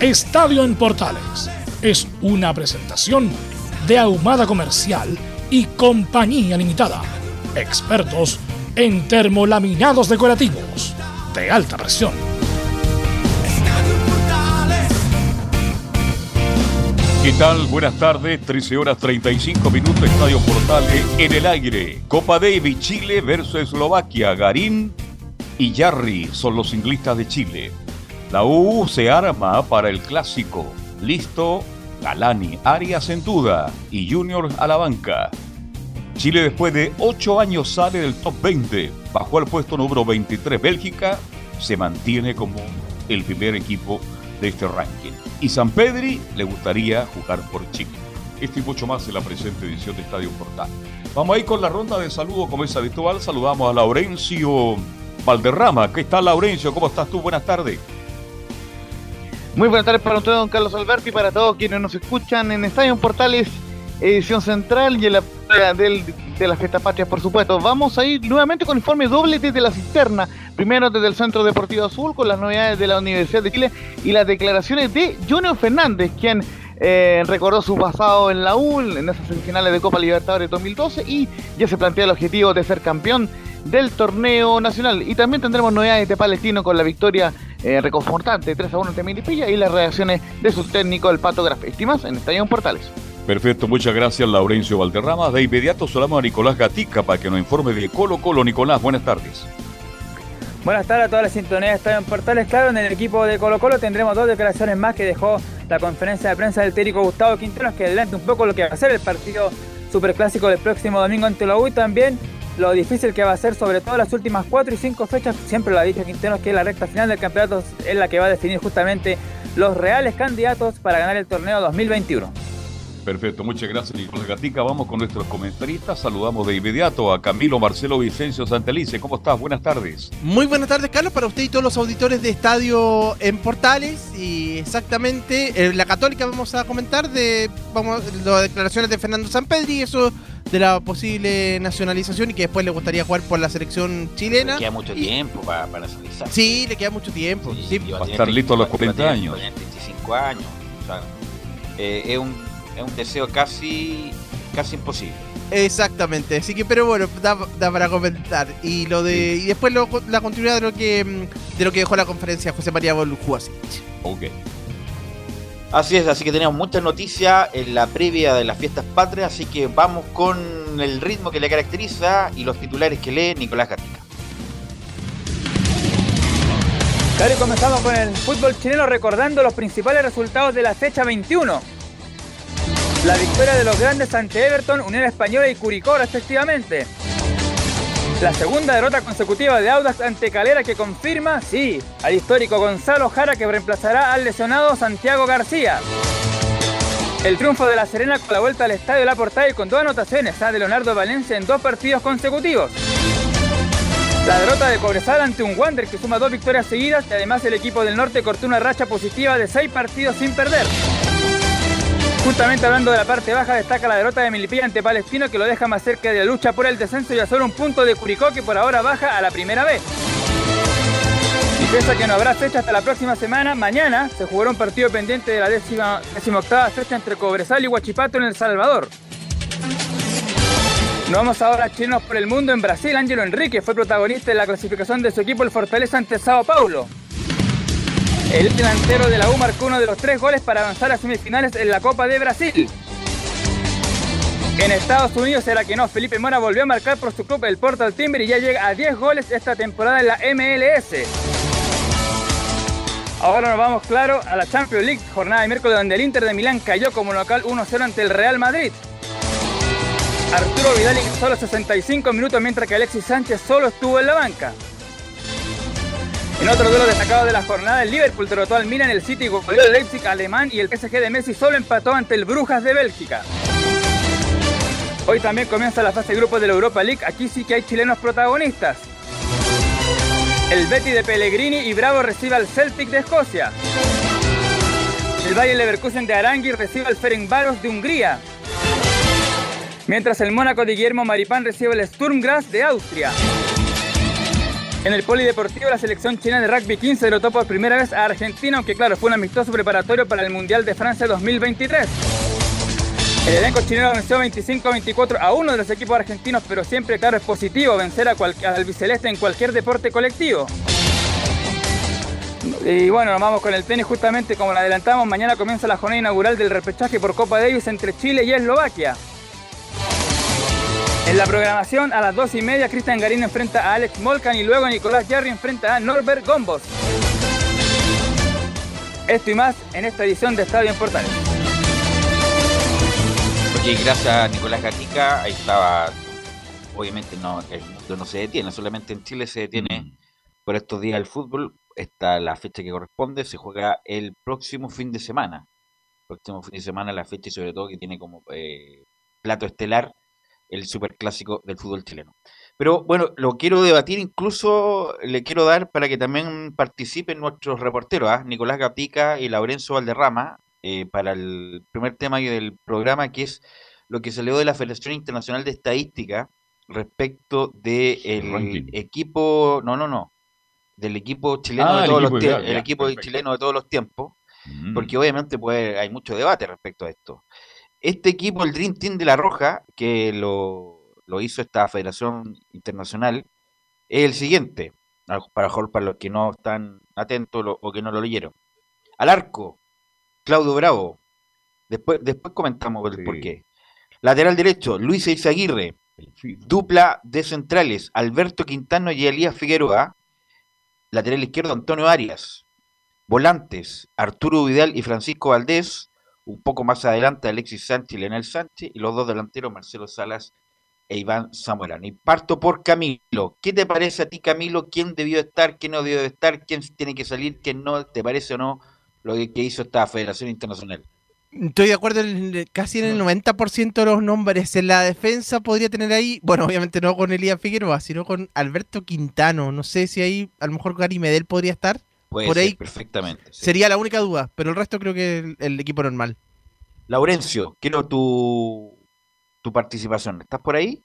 Estadio en Portales es una presentación de Ahumada Comercial y Compañía Limitada. Expertos en termolaminados decorativos de alta presión. ¿Qué tal? Buenas tardes, 13 horas 35 minutos, Estadio Portales en el aire. Copa Davis, Chile versus Eslovaquia, Garín y Jarry son los inglistas de Chile. La U se arma para el clásico. Listo, Galani, Arias en duda y Junior a la banca. Chile después de 8 años sale del top 20, bajó al puesto número 23. Bélgica se mantiene como el primer equipo de este ranking. Y San Pedri le gustaría jugar por Chile. Esto y mucho más en la presente edición de Estadio Portal. Vamos a ir con la ronda de saludos como es habitual. Saludamos a Laurencio Valderrama. ¿Qué tal, Laurencio? ¿Cómo estás tú? Buenas tardes. Muy buenas tardes para usted, don Carlos Alberti, y para todos quienes nos escuchan en Estadio Portales, edición central y en la del, de la fiesta patria, por supuesto. Vamos a ir nuevamente con informe doble desde la cisterna. Primero desde el Centro Deportivo Azul con las novedades de la Universidad de Chile y las declaraciones de Junior Fernández, quien eh, recordó su pasado en la U, en esas semifinales de Copa Libertadores 2012 y ya se plantea el objetivo de ser campeón del torneo nacional. Y también tendremos novedades de Palestino con la victoria eh, reconfortante 3 a 1 ante Milipilla y las reacciones de su técnico, el Pato Graf. Estimas en Estadio Portales. Perfecto, muchas gracias Laurencio Valderrama. De inmediato saludamos a Nicolás Gatica para que nos informe de Colo Colo. Nicolás, buenas tardes. Buenas tardes a todas las sintonías de Estadio Portales. Claro, en el equipo de Colo Colo tendremos dos declaraciones más que dejó la conferencia de prensa del técnico Gustavo Quinteros, que adelante un poco lo que va a ser el partido superclásico del próximo domingo ante la U y también lo difícil que va a ser, sobre todo las últimas cuatro y cinco fechas. Siempre lo ha dicho Quinteros que la recta final del campeonato es la que va a definir justamente los reales candidatos para ganar el torneo 2021. Perfecto, muchas gracias Nicolás Gatica. Vamos con nuestros comentaristas. Saludamos de inmediato a Camilo Marcelo Vicencio Santelice. ¿Cómo estás? Buenas tardes. Muy buenas tardes, Carlos, para usted y todos los auditores de Estadio en Portales. Y exactamente, la Católica vamos a comentar de vamos, las declaraciones de Fernando Sampedri y eso de la posible nacionalización y que después le gustaría jugar por la selección chilena. Le queda mucho tiempo para, para nacionalizar. Sí, le queda mucho tiempo. Sí, va a estar listo a los 40 años. 25 años. O sea, eh, es un es un deseo casi casi imposible. Exactamente, así que pero bueno, da, para comentar. Y lo de y después la continuidad de lo que de lo que dejó la conferencia José María Bolujúas. Ok. Así es, así que tenemos muchas noticias en la previa de las fiestas patrias, así que vamos con el ritmo que le caracteriza y los titulares que lee Nicolás Gatica. Claro, y comenzamos con el fútbol chileno recordando los principales resultados de la fecha 21. La victoria de los grandes ante Everton, Unión Española y Curicó respectivamente. La segunda derrota consecutiva de Audax ante Calera que confirma, sí, al histórico Gonzalo Jara que reemplazará al lesionado Santiago García. El triunfo de La Serena con la vuelta al estadio La Portada y con dos anotaciones ¿ah? de Leonardo Valencia en dos partidos consecutivos. La derrota de Cobresal ante un Wander que suma dos victorias seguidas y además el equipo del norte cortó una racha positiva de seis partidos sin perder. Justamente hablando de la parte baja, destaca la derrota de Milipilla ante Palestino que lo deja más cerca de la lucha por el descenso y a solo un punto de Curicó que por ahora baja a la primera vez. Y pese a que no habrá fecha hasta la próxima semana, mañana se jugará un partido pendiente de la décima, octava fecha entre Cobresal y Huachipato en El Salvador. Nos vamos ahora a chilenos por el mundo en Brasil. Ángelo Enrique fue protagonista de la clasificación de su equipo el Fortaleza ante Sao Paulo. El delantero de la U marcó uno de los tres goles para avanzar a semifinales en la Copa de Brasil. En Estados Unidos era que no, Felipe Mora volvió a marcar por su club el Portal Timber y ya llega a 10 goles esta temporada en la MLS. Ahora nos vamos claro a la Champions League, jornada de miércoles donde el Inter de Milán cayó como local 1-0 ante el Real Madrid. Arturo Vidal ingresó los 65 minutos mientras que Alexis Sánchez solo estuvo en la banca. En otro duelo destacado de la jornada, el Liverpool derrotó al Milan, el City goleó el Leipzig alemán y el PSG de Messi solo empató ante el Brujas de Bélgica. Hoy también comienza la fase de grupos de la Europa League. Aquí sí que hay chilenos protagonistas. El Betty de Pellegrini y Bravo recibe al Celtic de Escocia. El Bayern Leverkusen de Arangui recibe al Ferencváros de Hungría. Mientras el Mónaco de Guillermo Maripán recibe el Sturm Graz de Austria. En el polideportivo, la selección china de rugby 15 derrotó por primera vez a Argentina, aunque claro, fue un amistoso preparatorio para el Mundial de Francia 2023. El elenco chileno venció 25-24 a uno de los equipos argentinos, pero siempre, claro, es positivo vencer a al albiceleste en cualquier deporte colectivo. Y bueno, nos vamos con el tenis justamente como lo adelantamos. Mañana comienza la jornada inaugural del repechaje por Copa Davis entre Chile y Eslovaquia. En la programación, a las 2 y media, Cristian Garín enfrenta a Alex Molcan y luego Nicolás Jarry enfrenta a Norbert Gombos. Esto y más en esta edición de Estadio en Portales. Gracias a Nicolás Gatica, ahí estaba, obviamente no, el mundo no se detiene, solamente en Chile se detiene por estos días el fútbol, está la fecha que corresponde, se juega el próximo fin de semana, próximo fin de semana la fecha y sobre todo que tiene como eh, plato estelar el superclásico del fútbol chileno. Pero bueno, lo quiero debatir, incluso le quiero dar para que también participen nuestros reporteros, ¿ah? Nicolás Gatica y Laurenzo Valderrama, eh, para el primer tema del programa, que es lo que salió de la Federación Internacional de Estadística respecto del de equipo, no, no, no, del equipo chileno ah, de todos los tiempos, el equipo chileno de todos los tiempos, mm. porque obviamente pues, hay mucho debate respecto a esto. Este equipo, el Dream Team de La Roja, que lo, lo hizo esta Federación Internacional, es el siguiente, para, para los que no están atentos o que no lo leyeron. Al arco, Claudio Bravo. Después, después comentamos el por qué. Lateral derecho, Luis Eizaguirre. Dupla de centrales, Alberto Quintano y Elías Figueroa. Lateral izquierdo, Antonio Arias. Volantes, Arturo Vidal y Francisco Valdés. Un poco más adelante, Alexis Sánchez y Leonel Sánchez. Y los dos delanteros, Marcelo Salas e Iván Zamorano. Y parto por Camilo. ¿Qué te parece a ti, Camilo? ¿Quién debió estar? ¿Quién no debió estar? ¿Quién tiene que salir? ¿Quién no? ¿Te parece o no? lo que hizo esta Federación Internacional. Estoy de acuerdo casi en el 90% de los nombres. En la defensa podría tener ahí, bueno, obviamente no con Elías Figueroa, sino con Alberto Quintano. No sé si ahí a lo mejor Gary Medel podría estar. Puede por ahí perfectamente. Sería la única duda, pero el resto creo que el, el equipo normal. Laurencio, quiero tu, tu participación. ¿Estás por ahí?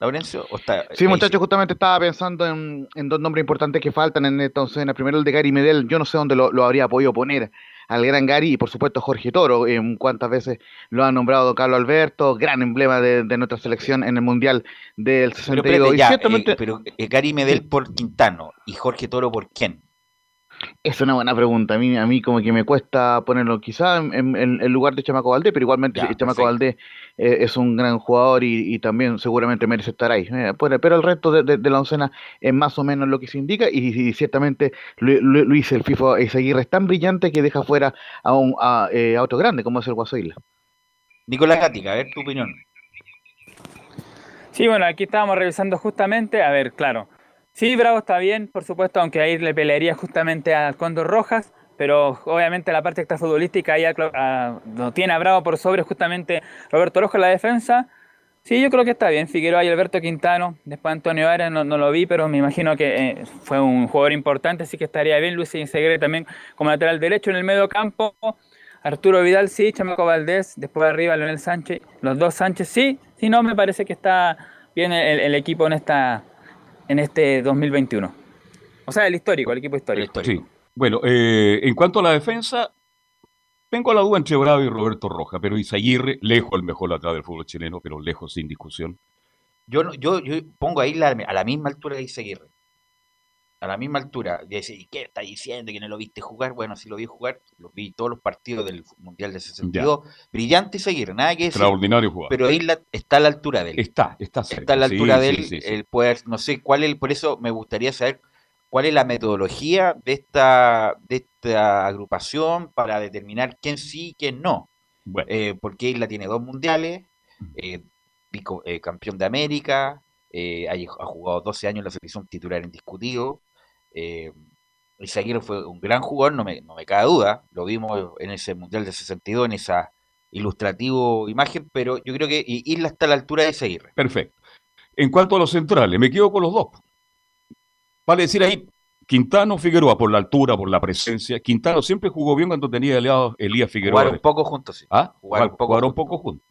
Laurencio? sí, muchachos, justamente estaba pensando en, dos nombres importantes que faltan en esta el Primero el de Gary Medel, yo no sé dónde lo, habría podido poner al gran Gary y por supuesto Jorge Toro, en cuántas veces lo ha nombrado Carlos Alberto, gran emblema de, nuestra selección en el Mundial del 62. Pero, pero eh, Gary Medel por Quintano y Jorge Toro por quién? Es una buena pregunta. A mí, a mí como que me cuesta ponerlo quizá en, el lugar de Chamaco Valdés, pero igualmente Chamaco Valdés eh, es un gran jugador y, también seguramente merece estar ahí. Eh, pero el resto de, la oncena es más o menos lo que se indica y, ciertamente Luis el FIFO Aguirre es tan brillante que deja fuera a, un, a, eh, otro grande como es el Guaso Isla. Nicolás Gatica, a ver tu opinión. Sí, bueno, aquí estábamos revisando justamente, a ver, claro, Sí, Bravo está bien, por supuesto, aunque ahí le pelearía justamente al Condor Rojas, pero obviamente la parte extrafutbolística ahí lo tiene a Bravo por sobre justamente Roberto Rojas en la defensa. Sí, yo creo que está bien. Figueroa y Alberto Quintano. Después Antonio Arias no, lo vi, pero me imagino que eh, fue un jugador importante, así que estaría bien. Luis Insegre también como lateral derecho en el medio campo. Arturo Vidal sí, Chamaco Valdés, después arriba Leonel Sánchez. Los dos Sánchez sí. Sí, no, me parece que está bien el equipo en esta, en este 2021. O sea, el histórico, el equipo histórico. Sí. Bueno, eh, en cuanto a la defensa, tengo la duda entre Bravo y Roberto Roja, pero Isaguirre, lejos el mejor atrás del fútbol chileno, pero lejos sin discusión. Yo, yo, yo pongo ahí a la misma altura de Isaguirre. A la misma altura, y dice, ¿y qué está diciendo que no lo viste jugar? Bueno, sí lo vi jugar, lo vi todos los partidos del Mundial de 62, brillante y seguir, nada que decir, Extraordinario jugador. pero Isla está a la altura de él. Está, está cerca. está a la Sí, altura de sí, él, sí, sí. el poder, no sé cuál es, por eso me gustaría saber cuál es la metodología de esta, de esta agrupación para determinar quién sí y quién no. Bueno, Eh, porque Isla tiene dos mundiales, eh, pico- eh, campeón de América, eh, ha jugado 12 años en la selección titular indiscutido. Eh, Izaguirre fue un gran jugador, no me, no me cabe duda, lo vimos en ese mundial de 62, en esa ilustrativo imagen, pero yo creo que Isla está a la altura de Izaguirre. perfecto. En cuanto a los centrales, me quedo con los dos. Vale decir ahí, Quintano Figueroa, por la altura, por la presencia. Quintano siempre jugó bien cuando tenía aliado Elías Figueroa. Jugaron poco juntos, sí. ¿Ah? Jugaron poco jugaron juntos. poco juntos.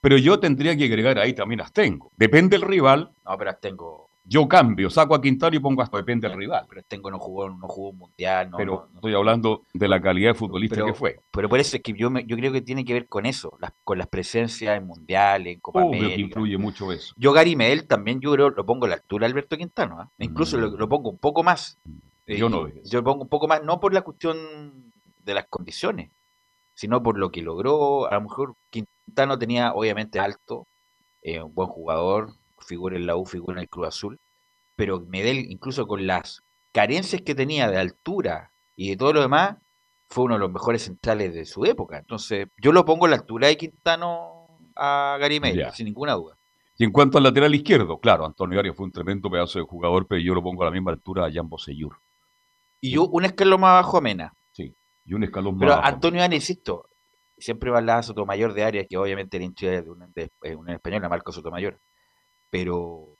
Pero yo tendría que agregar ahí también Astengo. Depende del rival, No, pero tengo, yo cambio, saco a Quintano y pongo hasta depende del rival. pero tengo no jugó, no jugó un mundial, no, Pero no- no- estoy hablando de la calidad de futbolista Pero- que fue. pero por eso es que yo, me- yo creo que tiene que ver con eso, las, con las presencias en mundiales, en Copa Obvio que América. influye mucho eso. Yo Gary Medel también yo creo lo pongo a la altura de Alberto Quintano, ¿ah? incluso Mm. lo, lo pongo un poco más. Yo Eh, no veo eso. Yo lo pongo un poco más, no por la cuestión de las condiciones, sino por lo que logró. A lo mejor Quintano tenía obviamente alto, eh, un buen jugador, figura en la U, figura en el Cruz Azul, pero Medel, incluso con las carencias que tenía de altura y de todo lo demás, fue uno de los mejores centrales de su época. Entonces, yo lo pongo a la altura de Quintano a Gary Medel, sin ninguna duda. Y en cuanto al lateral izquierdo, claro, Antonio Arias fue un tremendo pedazo de jugador, pero yo lo pongo a la misma altura a Jan Bosellur. Y yo un escalón más abajo a Mena. Y un escalón Pero más. abajo. Antonio Arias, insisto, siempre va al lado Sotomayor de Arias, que obviamente era hincha de un, de, eh, un español, a Marco Sotomayor. Pero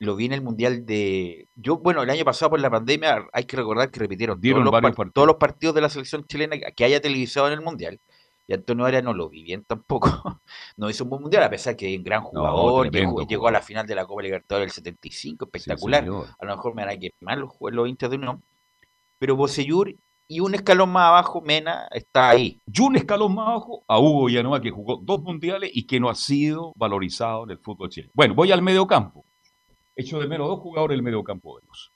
lo vi en el Mundial de... Yo, bueno, el año pasado por la pandemia hay que recordar que repitieron Dieron todos, los par- partidos. todos los partidos de la selección chilena que haya televisado en el Mundial. Y Antonio Arias no lo vi bien tampoco. no hizo un buen Mundial, a pesar que es un gran jugador. tremendo llegó, llegó a la final de la Copa Libertadores del 75, Sí, espectacular a lo mejor me van a quemar los, los hinchas de Unión, pero Bocellur y un escalón más abajo, Mena, está ahí. Y un escalón más abajo a Hugo Villanueva, que jugó dos mundiales y que no ha sido valorizado en el fútbol chileno. Bueno, voy al mediocampo. Echo de menos dos jugadores del mediocampo de los.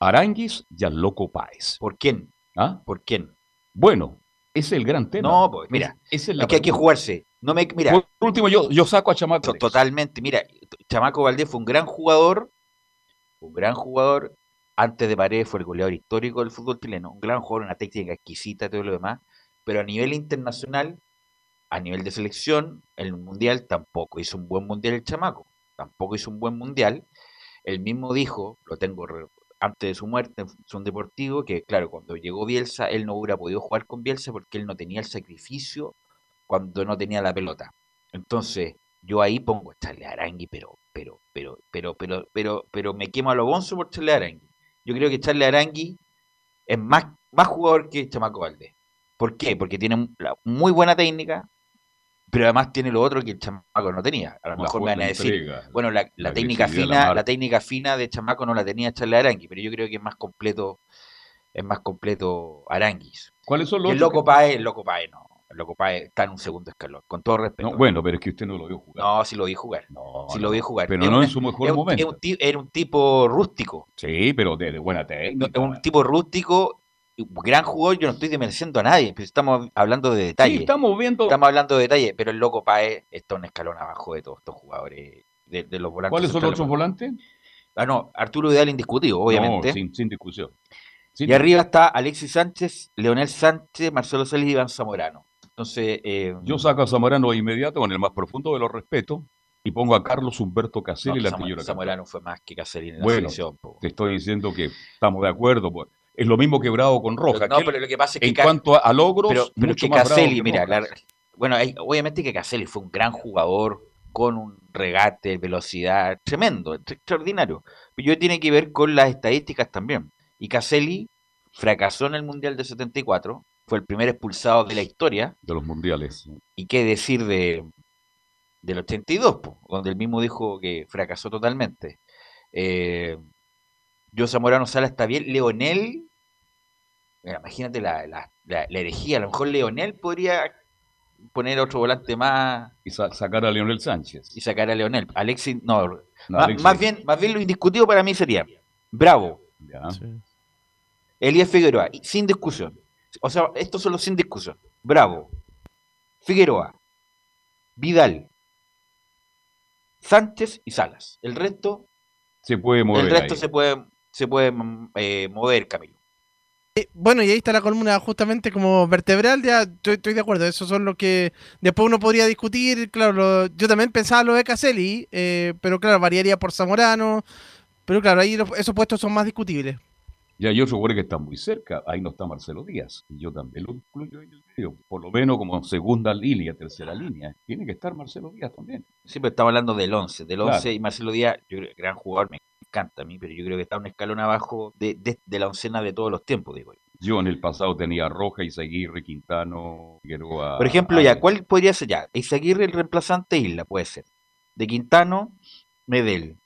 Aranguis y al Loco Páez. ¿Por quién? ¿Ah? ¿Por quién? Bueno, ese es el gran tema. No, pues, mira, Es- es que hay que jugarse. No me, mira, Por último, yo, yo saco a Chamaco. totalmente, mira, Chamaco Valdés fue un gran jugador, un gran jugador, antes de Paredes fue el goleador histórico del fútbol chileno, un gran jugador, una técnica exquisita, todo lo demás, pero a nivel internacional, a nivel de selección, el mundial tampoco hizo un buen mundial el Chamaco, tampoco hizo un buen mundial. Él mismo dijo, lo tengo antes de su muerte en Función Deportivo, que claro, cuando llegó Bielsa, él no hubiera podido jugar con Bielsa porque él no tenía el sacrificio cuando no tenía la pelota. Entonces, yo ahí pongo a Charles Arangui, pero, pero, pero, pero, pero, pero, pero me quemo a lo bonzo por Charles Arangui. Yo creo que Charles Arangui es más, más jugador que Chamaco Valdés. ¿Por qué? Porque tiene muy buena técnica, pero además tiene lo otro que el Chamaco no tenía. A lo La mejor me van a decir, entrega, bueno, la, la la técnica la fina, la técnica fina de Chamaco no la tenía Charles Arangui, pero yo creo que es más completo, es más completo Aranguis. ¿Cuáles son los el Loco Paez, el Loco Paez no. Loco Paez está en un segundo escalón, con todo que- respeto. No, bueno, pero es que usted no lo vio jugar. No, sí lo vi jugar. No, Sí lo vi jugar. Pero no en su mejor un- momento. un era un tipo rústico. Sí, pero de, de buena técnica. Es un tipo rústico, gran jugador. Yo no estoy desmereciendo a nadie, pero estamos hablando de detalle. Sí, estamos viendo. Estamos hablando de detalle, pero el Loco Paez está un escalón abajo de todos estos jugadores, de, de los volantes. ¿Cuáles son los otros volantes? Ah, no, Arturo Vidal indiscutido, obviamente. No, sin, sin discusión. Sin Y arriba está Alexis Sánchez, Leonel Sánchez, Marcelo Celis y Iván Zamorano. Entonces, eh, Yo saco a Zamorano de inmediato con el más profundo de los respetos y pongo a Carlos Humberto Caselli, no, el Zamo- artillero campeón. Zamorano fue más que Cacerín en la Bueno, selección. po. Te estoy diciendo que estamos de acuerdo. Es lo mismo que Bravo con Roja. no, pero lo que pasa es que en cuanto a, logros, pero, pero mucho que más Bravo Caselli, que mira, Rojas. la- bueno, hay- obviamente que Caselli fue un gran jugador con un regate, velocidad, tremendo, ex- extraordinario. Pero yo tiene que ver con las estadísticas también. Y Caselli fracasó en el Mundial de 74, fue el primer expulsado de la historia, de los mundiales. y qué decir de del 82, po, donde él mismo dijo que fracasó totalmente. Eh, yo Zamorano Sala está bien, Leonel, mira, imagínate la, la, la- la herejía, a lo mejor Leonel podría poner otro volante más Y sa- sacar a Leonel Sánchez. y sacar a Leonel. Alexis, no, No, más, Alexis. más bien, más bien lo indiscutido para mí sería Bravo, Ya. Sí. Elías Figueroa, sin discusión. O sea, estos son los sin discusión. Bravo. Figueroa. Vidal. Sánchez y Salas. El resto, Se puede mover. el resto ahí. se puede, se puede mm, eh, mover, Camilo. Eh, Bueno, y ahí está la columna justamente como vertebral, ya estoy, estoy de acuerdo, esos son los que después uno podría discutir, claro, lo- yo también pensaba lo de Caselli, eh, pero claro, variaría por Zamorano, pero claro, ahí los- esos puestos son más discutibles. Ya hay otro jugador que está muy cerca. Ahí no está Marcelo Díaz. Y yo también lo incluyo en el medio. Por lo menos como segunda línea, tercera línea. Tiene que estar Marcelo Díaz también. Siempre estamos hablando del 11. Del Claro. 11 y Marcelo Díaz, yo creo, gran jugador, me encanta a mí, pero yo creo que está un escalón abajo de, de- de la oncena de todos los tiempos, digo. yo. Yo en el pasado tenía a Roja, Izaguirre, Quintano, Figueroa. Por ejemplo, ya. ¿cuál podría ser ya? Izaguirre, el reemplazante Isla, puede ser. De Quintano, Medel.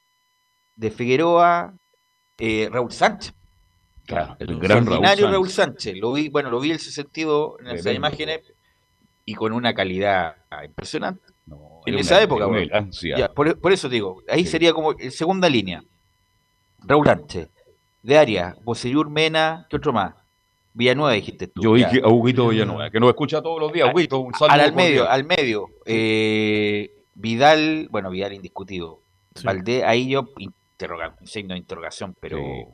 De Figueroa, eh, Raúl Sánchez. Claro, el gran Raúl Sánchez. Raúl Sánchez. Lo vi, bueno, lo vi en ese sentido en esas imágenes y con una calidad impresionante. No, En esa una- época, bueno. Ya, por, por eso digo, ahí Sí. sería como en segunda línea. Raúl Sánchez. De Arias, Bocellur, Mena, ¿qué otro más? Villanueva dijiste tú. Yo dije a Huguito Villanueva, que nos escucha todos los días. Ah, Huguito, un Al, saludo al medio, al medio. eh, Vidal, bueno, Vidal indiscutido. Sí. Valdés, ahí yo interroga, un signo de interrogación, pero, Sí.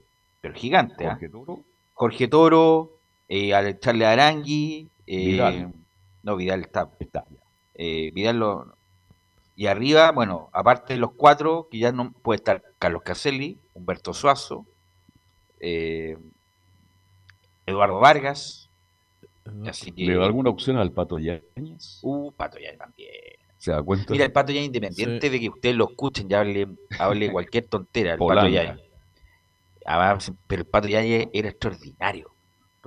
Pero gigante. ¿ah? Jorge Toro, Jorge Toro, eh, Charles Arangui, eh, Vidal. no, Vidal está, está. eh, Vidal lo, y arriba, bueno, aparte de los cuatro, que ya no puede estar Carlos Caselli, Humberto Suazo, eh, Eduardo Vargas, así que, ¿Le da alguna opción al Pato Yáñez? uh, Pato ya también. ¿Se da cuenta? Mira, el Pato ya independiente Sí. de que ustedes lo escuchen y hable, hable cualquier tontera, el Pato Polanca. Además, pero el Pato Yañez era extraordinario.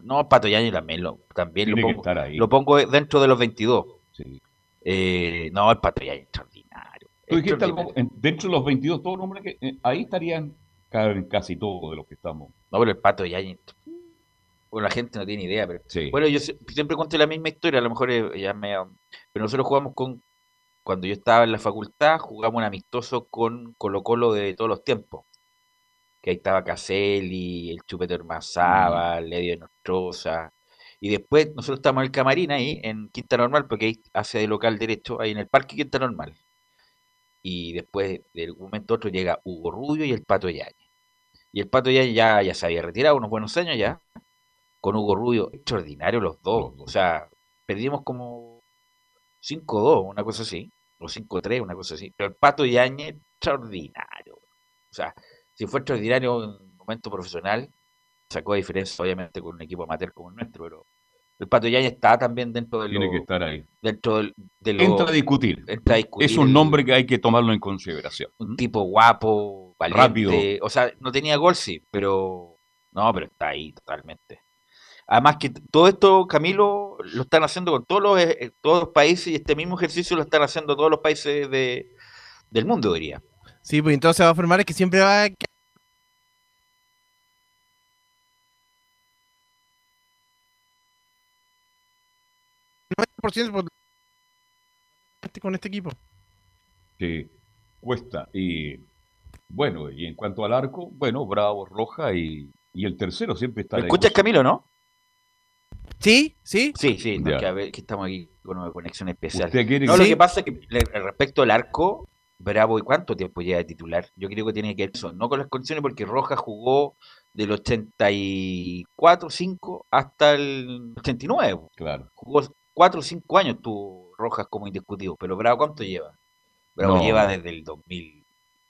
No, el Pato Yañez también lo, también lo pongo, lo pongo dentro de los 22. Sí. Eh, no, el Pato Yañez extraordinario. Tú dijiste algo, dentro de los 22, todos los nombres que eh, ahí estarían ca- casi todos de los que estamos. No, pero el Pato Yañez. Bueno, la gente no tiene idea, pero Sí. Bueno, yo siempre conté la misma historia, a lo mejor eh, ya me... Pero nosotros jugamos con... Cuando yo estaba en la facultad, jugamos un amistoso con Colo Colo de todos los tiempos. Que ahí estaba Caselli, el Chupete Ormazábal, Ledio Nostroza. Y después nosotros estábamos en el camarín ahí, en Quinta Normal, porque ahí hace de local derecho, ahí en el Parque Quinta Normal. Y después, de un momento a otro, llega Hugo Rubio y el Pato Yañez. Y el Pato Yañez ya, ya se había retirado, unos buenos años ya con Hugo Rubio, extraordinario los dos. Los dos. O sea, perdimos como 5-2, una cosa así, o 5-3, una cosa así. Pero el Pato Yañez, extraordinario. O sea, si fue extraordinario en un momento profesional, sacó diferencia obviamente con un equipo amateur como el nuestro, pero el Pato Yañez está también dentro de Tiene que estar ahí. dentro del- de lo- Entra a discutir. entra a discutir Es un nombre que hay que tomarlo en consideración. un tipo guapo, valiente, Rápido. o sea, no tenía gol, sí, pero no, pero está ahí totalmente. Además que todo esto, Camilo, lo están haciendo con todos los, eh, todos los países y este mismo ejercicio lo están haciendo todos los países de, del mundo, diría. Sí, pues entonces va a formar es que siempre va a... por con este equipo. que cuesta. Y bueno, y en cuanto al arco, bueno, Bravo, Roja y, y el tercero siempre está ¿Me la escuchas. Camilo, no? ¿Sí? ¿Sí? Sí, sí, no, que, a ver, que estamos aquí con una conexión especial. Usted quiere No, lo Sí. que pasa es que le- respecto al arco, Bravo, ¿y cuánto tiempo lleva de titular? Yo creo que tiene que ver eso, no con las condiciones, porque Rojas jugó del 84, 5 hasta el 89. Claro. Jugó 4 o 5 años tuvo Rojas como indiscutido, pero Bravo, ¿cuánto lleva? Bravo No. lleva desde el 2006,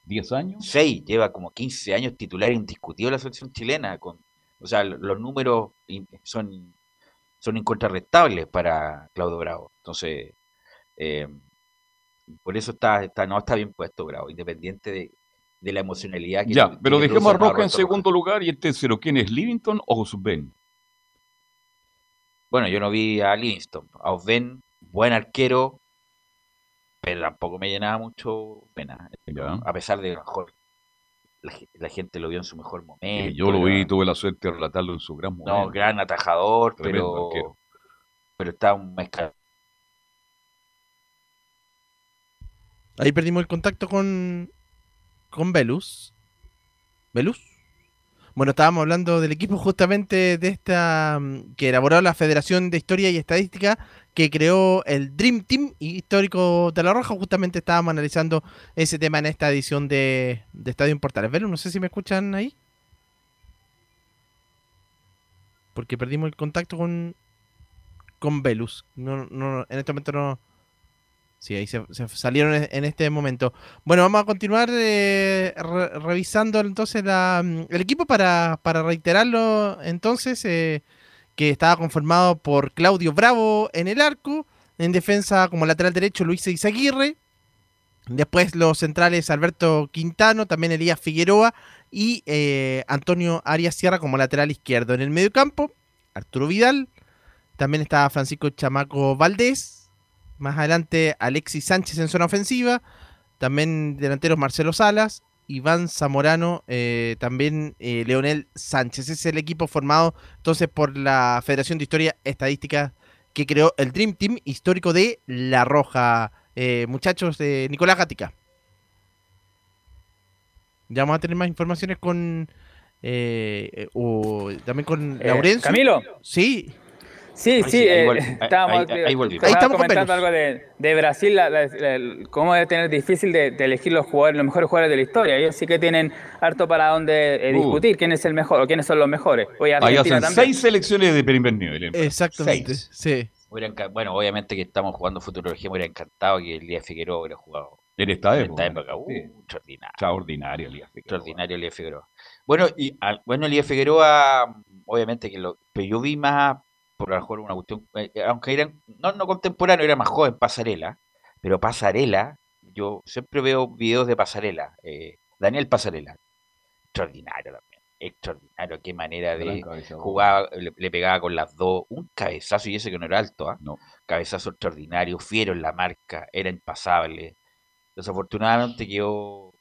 ¿10 años? lleva como 15 años titular indiscutido en la selección chilena. Con, o sea, lo- los números son, son incontrarrestables para Claudio Bravo. Entonces, eh, por eso está, está, no está bien puesto Bravo, independiente de, de la emocionalidad que Ya, pero dejemos a Roja en segundo lugar y el tercero, ¿quién es? ¿Livington o Osben? Bueno, yo no vi a Livingston. A Osben, buen arquero, pero tampoco me llenaba mucho pena. Ya. A pesar de mejor la, ge- la gente lo vio en su mejor momento. Yo lo vi tuve la suerte de relatarlo en su gran momento. No, gran atajador, Tremendo pero, arquero. pero está un escalón. Ahí perdimos el contacto con. con Velus. ¿Velus? Bueno, estábamos hablando del equipo justamente de esta mm, que elaboró la Federación de Historia y Estadística que creó el Dream Team histórico de La Roja. Justamente estábamos analizando ese tema en esta edición de, de Estadio Portales. Velo, no sé si me escuchan ahí. Porque perdimos el contacto con, con Velus. No, no, en este momento no. Sí, ahí se, salieron en, en este momento. Bueno, vamos a continuar eh, re- revisando entonces mm, el equipo para, para reiterarlo entonces, eh, que estaba conformado por Claudio Bravo en el arco, en defensa como lateral derecho Luis Izaguirre, después los centrales Alberto Quintano, también Elías Figueroa y eh, Antonio Arias Sierra como lateral izquierdo. En el medio campo, Arturo Vidal, también estaba Francisco Chamaco Valdés, más adelante Alexis Sánchez en zona ofensiva, también delanteros Marcelo Salas, Iván Zamorano, eh, también eh, Leonel Sánchez. Es el equipo formado entonces por la Federación de Historia Estadística que creó el Dream Team histórico de La Roja. Eh, muchachos de Nicolás Gatica. Ya vamos a tener más informaciones con... eh, eh, o también con Eh, Laurencio. Camilo. Sí, Sí, sí, ahí eh, estábamos, ahí- ahí volvimos. estabas Ahí estamos comentando algo de, de Brasil, la- la- la- cómo debe tener difícil de, de elegir los jugadores, los mejores jugadores de la historia. Ellos sí que tienen harto para donde eh, Uh. discutir quién es el mejor o quiénes son los mejores. Oye, Ahí Argentina hacen también. seis selecciones de primer nivel. exactamente. Seis. Sí. Bueno, obviamente que estamos jugando futurología, me hubiera encantado que Elías Figueroa hubiera jugado En esta en época. esta época. Uh, Sí. extraordinario. Extraordinario, Elías Figueroa. Extraordinario Elías Figueroa. Bueno, y bueno, Elías Figueroa, obviamente que lo, pero yo vi más por lo mejor una cuestión, eh, aunque eran, no, no contemporáneo, era más joven, Pasarela, pero Pasarela, yo siempre veo videos de Pasarela, eh, Daniel Pasarela, extraordinario también, extraordinario, qué manera de jugaba, le, le pegaba con las dos, un cabezazo, y ese que no era alto, ¿ah? No. cabezazo extraordinario, fiero en la marca, era impasable. Desafortunadamente quedó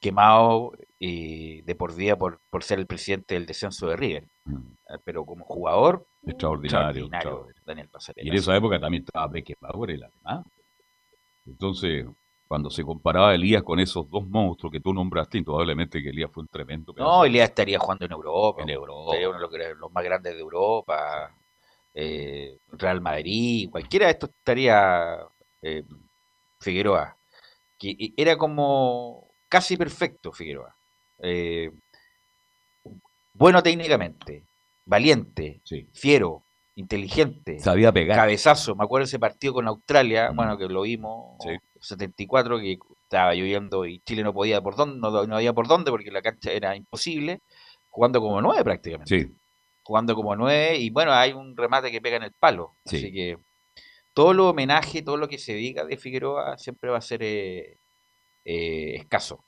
quemado de por vida por, por ser el presidente del descenso de River. Mm. Eh, Pero como jugador, Extraordinario. extraordinario, extraordinario. Daniel Y Pasarela. en esa época también estaba Beckenbauer el alemán. Entonces, cuando se comparaba a Elías con esos dos monstruos que tú nombraste, indudablemente que Elías fue un tremendo No. Elías estaría jugando en Europa. En Europa. Sería uno de los, más grandes de Europa. eh, Real Madrid, cualquiera de estos estaría eh, Figueroa. Que era como casi perfecto Figueroa. Eh, bueno técnicamente, valiente, Sí. fiero, inteligente. Sabía pegar. Cabezazo, me acuerdo ese partido con Australia, Mm. bueno, que lo vimos, Sí. 74, que estaba lloviendo y Chile no podía por dónde, no, no había por dónde porque la cancha era imposible, jugando como nueve prácticamente, Sí, jugando como nueve y bueno, hay un remate que pega en el palo, Sí. así que todo lo homenaje, todo lo que se diga de Figueroa siempre va a ser eh, eh, escaso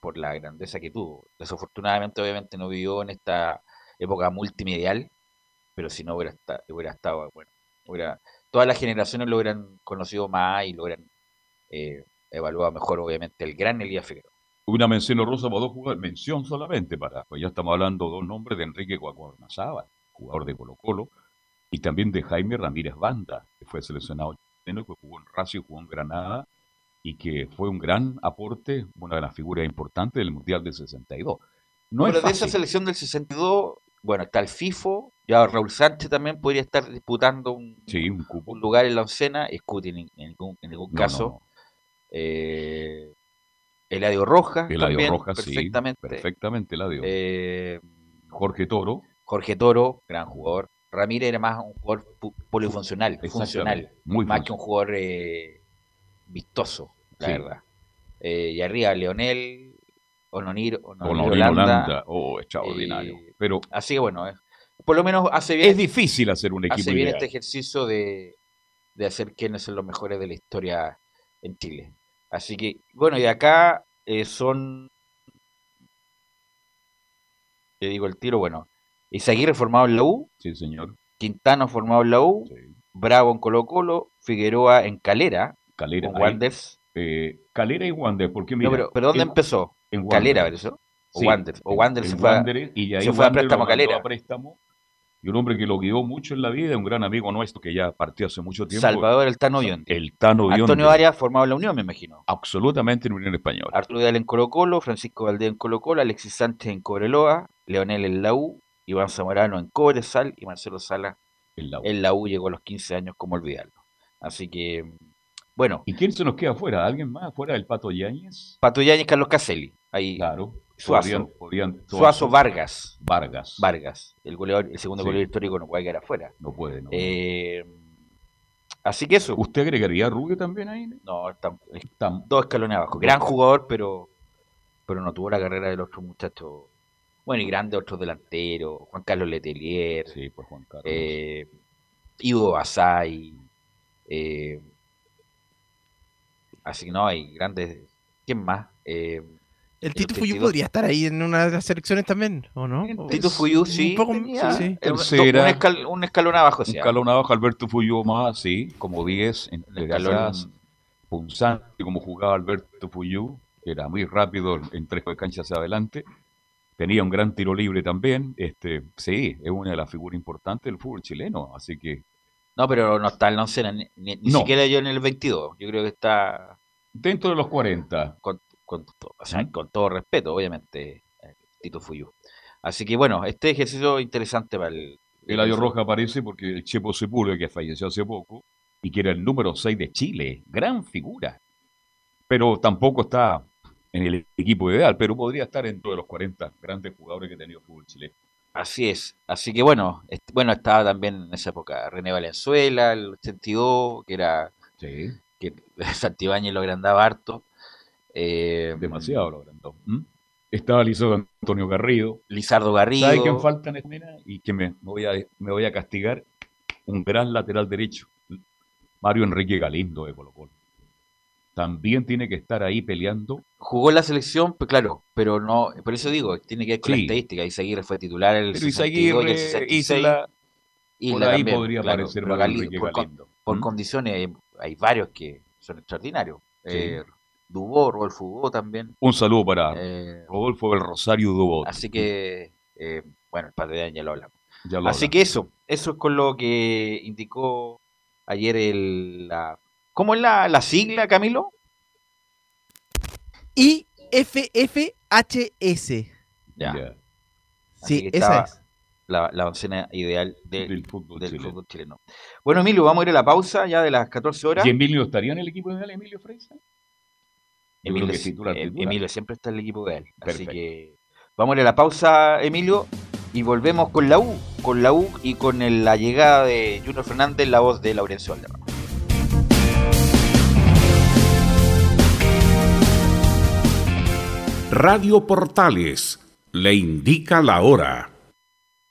por la grandeza que tuvo. Desafortunadamente, obviamente, no vivió en esta época multimedial, pero si no hubiera, esta- hubiera estado, bueno, hubiera, todas las generaciones lo hubieran conocido más y lo hubieran eh, evaluado mejor, obviamente, el gran Elías Figueroa. una mención honrosa para dos jugadores, mención solamente para, pues ya estamos hablando de dos nombres de Enrique Guacuarmazábal, jugador de Colo Colo, y también de Jaime Ramírez Banda, que fue seleccionado chileno, que jugó en Racing, jugó en Granada, y que fue un gran aporte, una de las figuras importantes del Mundial del 62. No Bueno, es de esa selección del 62, bueno, está el FIFO, ya Raúl Sánchez también podría estar disputando un, Sí, un cupo. un lugar en la oncena, Scuti en, en ningún, en ningún caso. no, no. Eh, Eladio Rojas, Eladio también, Rojas, perfectamente. sí, perfectamente Eladio. Eh, Jorge Toro, Jorge Toro, gran jugador. Ramírez era más un jugador polifuncional, funcional, muy más funcional. que un jugador eh, vistoso, la Sí. verdad. Eh, y arriba Leonel, Ononir, Ononir Holanda. Holanda, oh, extraordinario. eh, Pero Así que bueno, eh, por lo menos hace bien, es difícil hacer un equipo hace bien ideal. este ejercicio de, de hacer quiénes son los mejores de la historia en Chile. Así que, bueno, y acá eh, son, te digo el tiro, bueno, Izaguirre formado en la U, Sí, señor. Quintano formado en la U, Sí. Bravo en Colo Colo, Figueroa en Calera, Calera. con ahí, Wanderers. eh, Calera y Wander, porque No, mira. pero, pero ¿dónde en- empezó? en Calera, Wanderers. ¿verdad? O Sí, Wanderers. O Wanderers se fue a- Wanderers, y ahí se fue a Wanderers préstamo Calera. a préstamo y un hombre que lo guió mucho en la vida, un gran amigo nuestro que ya partió hace mucho tiempo. Salvador El Tano Biondi. El Tano Biondi. Antonio Arias formado en la Unión, me imagino. Absolutamente en Unión Española. Arturo Vidal en Colo Colo, Francisco Valdés en Colo Colo, Alexis Sánchez en Cobreloa, Leonel en la U, Iván Zamorano en Cobresal y Marcelo Sala En la U. en la U llegó a los 15 años, como olvidarlo. Así que, bueno, ¿Y quién se nos queda fuera? ¿Alguien más fuera del Pato Yáñez? Pato Yáñez, Carlos Caselli, ahí, Claro. Suazo. Podrían- podrían- Suazo Vargas, Vargas. Vargas, el goleador, el segundo Sí. goleador histórico no puede quedar afuera. No puede, no. Eh, así que eso, ¿Usted agregaría a Rubio también ahí? no, está, Está- dos escalones abajo. Gran jugador, pero, pero no tuvo la carrera del otro muchacho. Bueno, y grande otros delanteros, Juan Carlos Letelier, Sí, por Juan Carlos. eh, Ivo Basay, eh, así que no, hay grandes. ¿Quién más? Eh, El Tito Fuyu podría estar ahí en una de las selecciones también, ¿o no? Tito Un Fuyú, sí, poco- tenía, sí, sí. un, un escal- un escalón abajo, Un sí, escalón abajo, Alberto Fuyó más, sí, como 10, entre escalón- atrás, punzante, como jugaba Alberto Fuyú, que era muy rápido en tres canchas hacia adelante. Tenía un gran tiro libre también. Este, sí, es una de las figuras importantes del fútbol chileno, así que No, pero no está en la oncena, ni, ni- ni No. siquiera yo en el 22. Yo creo que está dentro de los 40. con, con to- o sea, con todo respeto, obviamente, eh, Tito Fuyú. Así que bueno, este ejercicio interesante para el... El Ayo Roja aparece porque el Chepo Sepúlveda, que falleció hace poco, y que era el número 6 de Chile, gran figura. Pero tampoco está en el equipo ideal, pero podría estar dentro de los 40 grandes jugadores que ha tenido el fútbol chileno. Así es. Así que bueno, bueno, estaba también en esa época René Valenzuela, el 82, que era Sí, que Santibáñez lo agrandaba harto. Eh, demasiado lo agrandó. ¿m? Estaba Liceo Antonio Garrido. Lizardo Garrido. ¿Sabe quién falta en escena? Y que me, me voy a, me voy a castigar. Un gran lateral derecho. Mario Enrique Galindo de Colo Colo. También tiene que estar ahí peleando. Jugó en la selección, pues claro, pero no, por eso digo, tiene que ver con la Sí. estadística. Isaguirre fue titular el Pero 62 y el Isaguirre, 66. Isla, Isla por ahí también, podría claro, aparecer Mario Gali- Enrique por, con- Galindo. por ¿m? condiciones hay, varios que son extraordinarios. Sí. Eh, Dubó, Rodolfo Dubó también. Un saludo para eh, Rodolfo del Rosario Dubot. así que, eh, bueno, el padre de ya lo hablamos. Ya lo Así que eso, eso es con lo que indicó ayer el... La, ¿Cómo es la, la sigla, Camilo? IFFHS. Ya. Sí, esa estaba es. La, la oncena ideal de- del fútbol del chileno. fútbol chileno. Bueno, Emilio, vamos a ir a la pausa ya de las 14 horas. ¿Y Emilio estaría en el equipo ideal, Emilio Freisa? Emilio, titular, eh, titular. Emilio siempre está en el equipo de él. Así Perfecto. que vamos a ir a la pausa, Emilio, y volvemos con la U, con la U y con el- la llegada de Junior Fernández, la voz de Laurencio Valderrama. Radio Portales le indica la hora.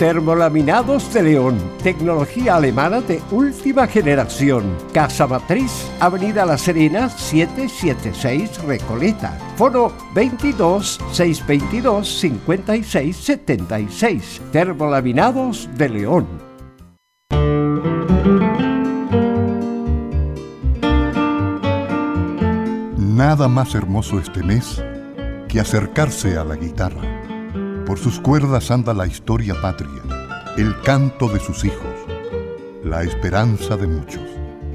Termolaminados de León, tecnología alemana de última generación. Casa Matriz, Avenida La Serena, 776 Recoleta. Foro 22 622 56 76. Termolaminados de León. Nada más hermoso este mes que acercarse a la guitarra. Por sus cuerdas anda la historia patria, el canto de sus hijos, la esperanza de muchos.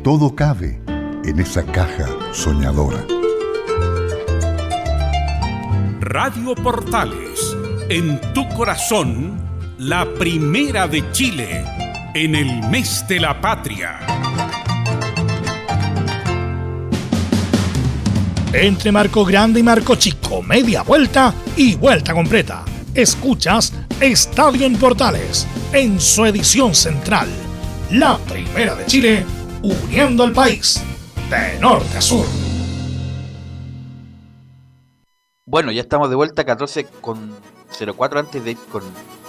Todo cabe en esa caja soñadora. Radio Portales, en tu corazón, la primera de Chile, en el mes de la patria. Entre Marco Grande y Marco Chico, media vuelta y vuelta completa. Escuchas Estadio en Portales, en su edición central. La primera de Chile, uniendo al país, de norte a sur. Bueno, ya estamos de vuelta 14 con 04 antes de ir con...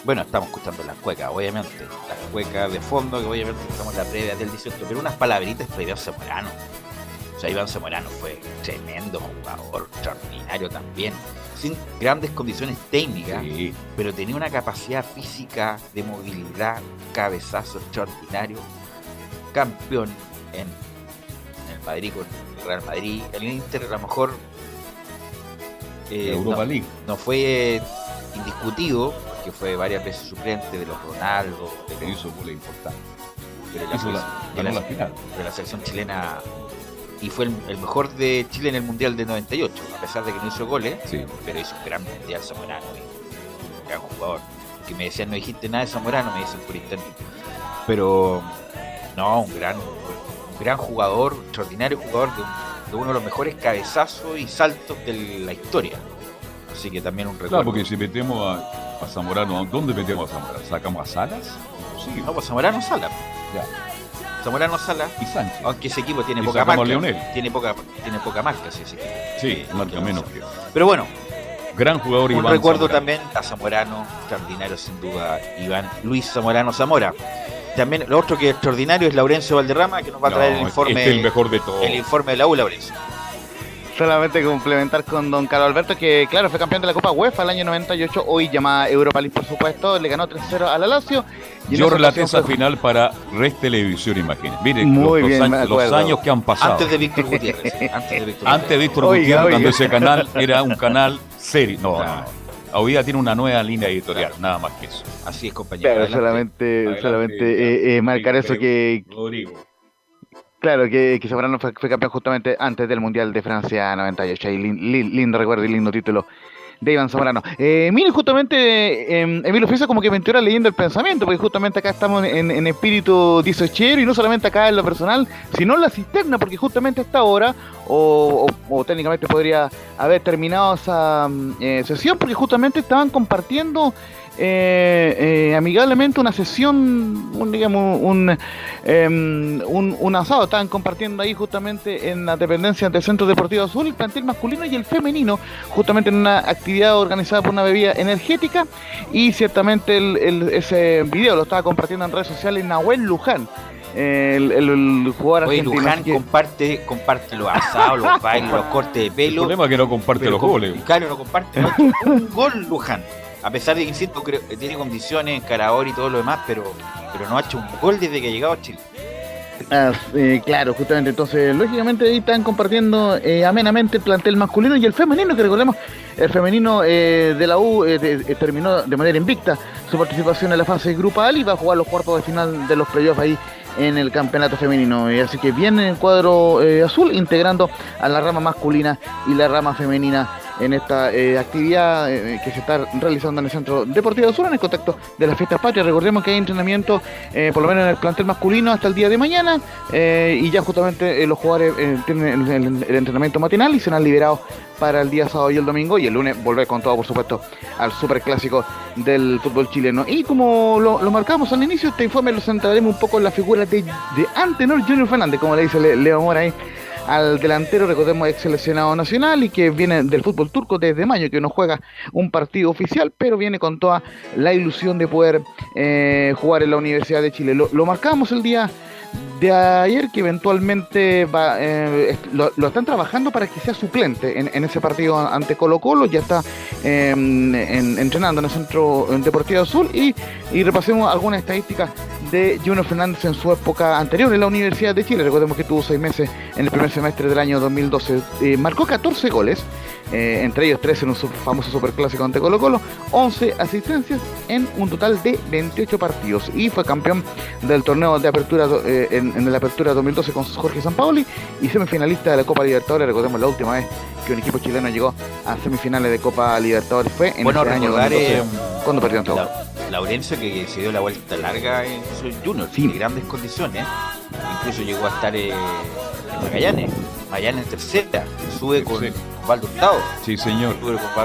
Bueno, estamos escuchando las cuecas, obviamente. Las cuecas de fondo, que obviamente estamos en la previa del 18, pero unas palabritas previas Zamorano. O sea, Iván Zamorano fue tremendo jugador, extraordinario también, sin grandes condiciones técnicas, pero tenía una capacidad física de movilidad, cabezazo extraordinario, campeón en, en el Madrid con el Real Madrid, el Inter a lo mejor eh, Europa no, League. no fue indiscutido, porque fue varias veces suplente de los Ronaldo, de Que los- hizo goles importantes. pero Hizo la- la final. de la selección chilena y fue el, el mejor de Chile en el Mundial de 98, a pesar de que no hizo goles, Sí. pero hizo un gran Mundial Zamorano, y un gran jugador. Que me decían, no dijiste nada de Zamorano, me dicen por internet. Pero, no, un gran, un gran jugador, extraordinario jugador de, un- de uno de los mejores cabezazos y saltos de la historia. Así que también un recuerdo. Claro, porque si metemos a, a Zamorano, ¿dónde metemos a Zamorano? ¿Sacamos a Salas? Imposible. No, pues Zamorano Sala. Ya. Zamorano Sala, Y Sánchez. aunque ese equipo tiene Y poca marca. Leonel. Tiene poca, tiene poca marca ese equipo. Sí, marca menos que. Pero bueno, Gran jugador Un Iván recuerdo Zamorano. también a Zamorano, extraordinario sin duda, Iván Luis Zamorano Zamora. También lo otro que es extraordinario es Laurencio Valderrama, que nos va a traer No, el informe, Este es el mejor de todos. el informe de la U, Laurencio. Solamente complementar con don Carlos Alberto, que claro, fue campeón de la Copa UEFA el año 98, hoy llamada Europa League, por supuesto, le ganó 3-0 a la Lazio. y Yo relaté esa fue- final para Red Televisión, imagínense. Miren Muy los, bien, años, los años que han pasado. Antes de Víctor Gutiérrez. sí, antes de Víctor Antes de Gutiérrez. Víctor Oiga, Gutiérrez, cuando oiga. ese canal era un canal serio. No, Claro. no. Hoy día tiene una nueva línea editorial, nada más que eso. Así es, compañero. Claro, Adelante. solamente, Adelante, solamente eh, eh, marcar eso que, Rodrigo. Claro, que, que Zamorano fue, campeón justamente antes del Mundial de Francia 98. Y lin- lin- lindo recuerdo y lindo título de Iván Zamorano. Eh, miren, justamente, eh, Emilio Fiesa como que me leyendo el pensamiento, porque justamente acá estamos en, espíritu disochero y no solamente acá en lo personal, sino en la cisterna, porque justamente a esta hora, o técnicamente podría haber terminado esa mm, eh, sesión, porque justamente estaban compartiendo eh, eh, amigablemente una sesión, un, digamos, un, em, un, un asado. Estaban compartiendo ahí justamente en la dependencia del Centro Deportivo Azul, el plantel masculino y el femenino, justamente en una actividad organizada por una bebida energética. Y ciertamente el, el- ese video lo estaba compartiendo en redes sociales Nahuel Luján. El, el- el jugador Oye, argentino. Luján Así que- comparte, comparte los asados, los bailes, los cortes de El pelo. problema es que no comparte los goles. Claro, no comparte. no un gol Luján. A pesar de que, insisto, tiene condiciones, encarador y todo lo demás, pero, pero no ha hecho un gol desde que ha llegado a Chile. Ah, claro, justamente. Entonces, lógicamente ahí están compartiendo eh, amenamente el plantel masculino y el femenino, que recordemos, el femenino eh, de la U eh, terminó de manera invicta su participación en la fase grupal y va a jugar los cuartos de final de los playoffs ahí en el campeonato femenino. Así que viene el cuadro azul integrando a la rama masculina y la rama femenina en esta eh, actividad eh, que se está realizando en el Centro Deportivo Sur en el contexto de las fiestas patrias. Recordemos que hay entrenamiento, eh, por lo menos en el plantel masculino, hasta el día de mañana y ya justamente los jugadores tienen el, entrenamiento matinal y serán liberados para el día sábado y el domingo y el lunes volver con todo, por supuesto, al superclásico del fútbol chileno. Y como lo, lo marcamos al inicio, este informe lo centraremos un poco en la figura de, de Antenor Junior Fernández, como le dice Le- Leo Mora al delantero, recordemos, ex seleccionado nacional y que viene del fútbol turco desde mayo, que no juega un partido oficial, pero viene con toda la ilusión de poder eh, jugar en la Universidad de Chile. Lo, lo marcamos el día de ayer que eventualmente va, eh, lo, lo, están trabajando para que sea suplente en, en ese partido ante Colo Colo, ya está eh, en, entrenando en el Centro Deportivo Azul y, y repasemos algunas estadísticas de Junior Fernández en su época anterior en la Universidad de Chile. Recordemos que tuvo seis meses en el primer semestre del año 2012. Eh, marcó 14 goles, eh, entre ellos 3 en un famoso superclásico ante Colo Colo, 11 asistencias en un total de 28 partidos y fue campeón del torneo de apertura eh, en, en, la apertura 2012 con Jorge Sampaoli y semifinalista de la Copa Libertadores. Recordemos la última vez que un equipo chileno llegó a semifinales de Copa Libertadores fue en bueno, ese año 2012, cuando perdieron todo. La, Laurencio que se dio la vuelta larga en su Junior, sí. en grandes condiciones, incluso llegó a estar eh, en Magallanes, Magallanes en tercera, sube con sí. Valdo Hurtado. Sí, señor.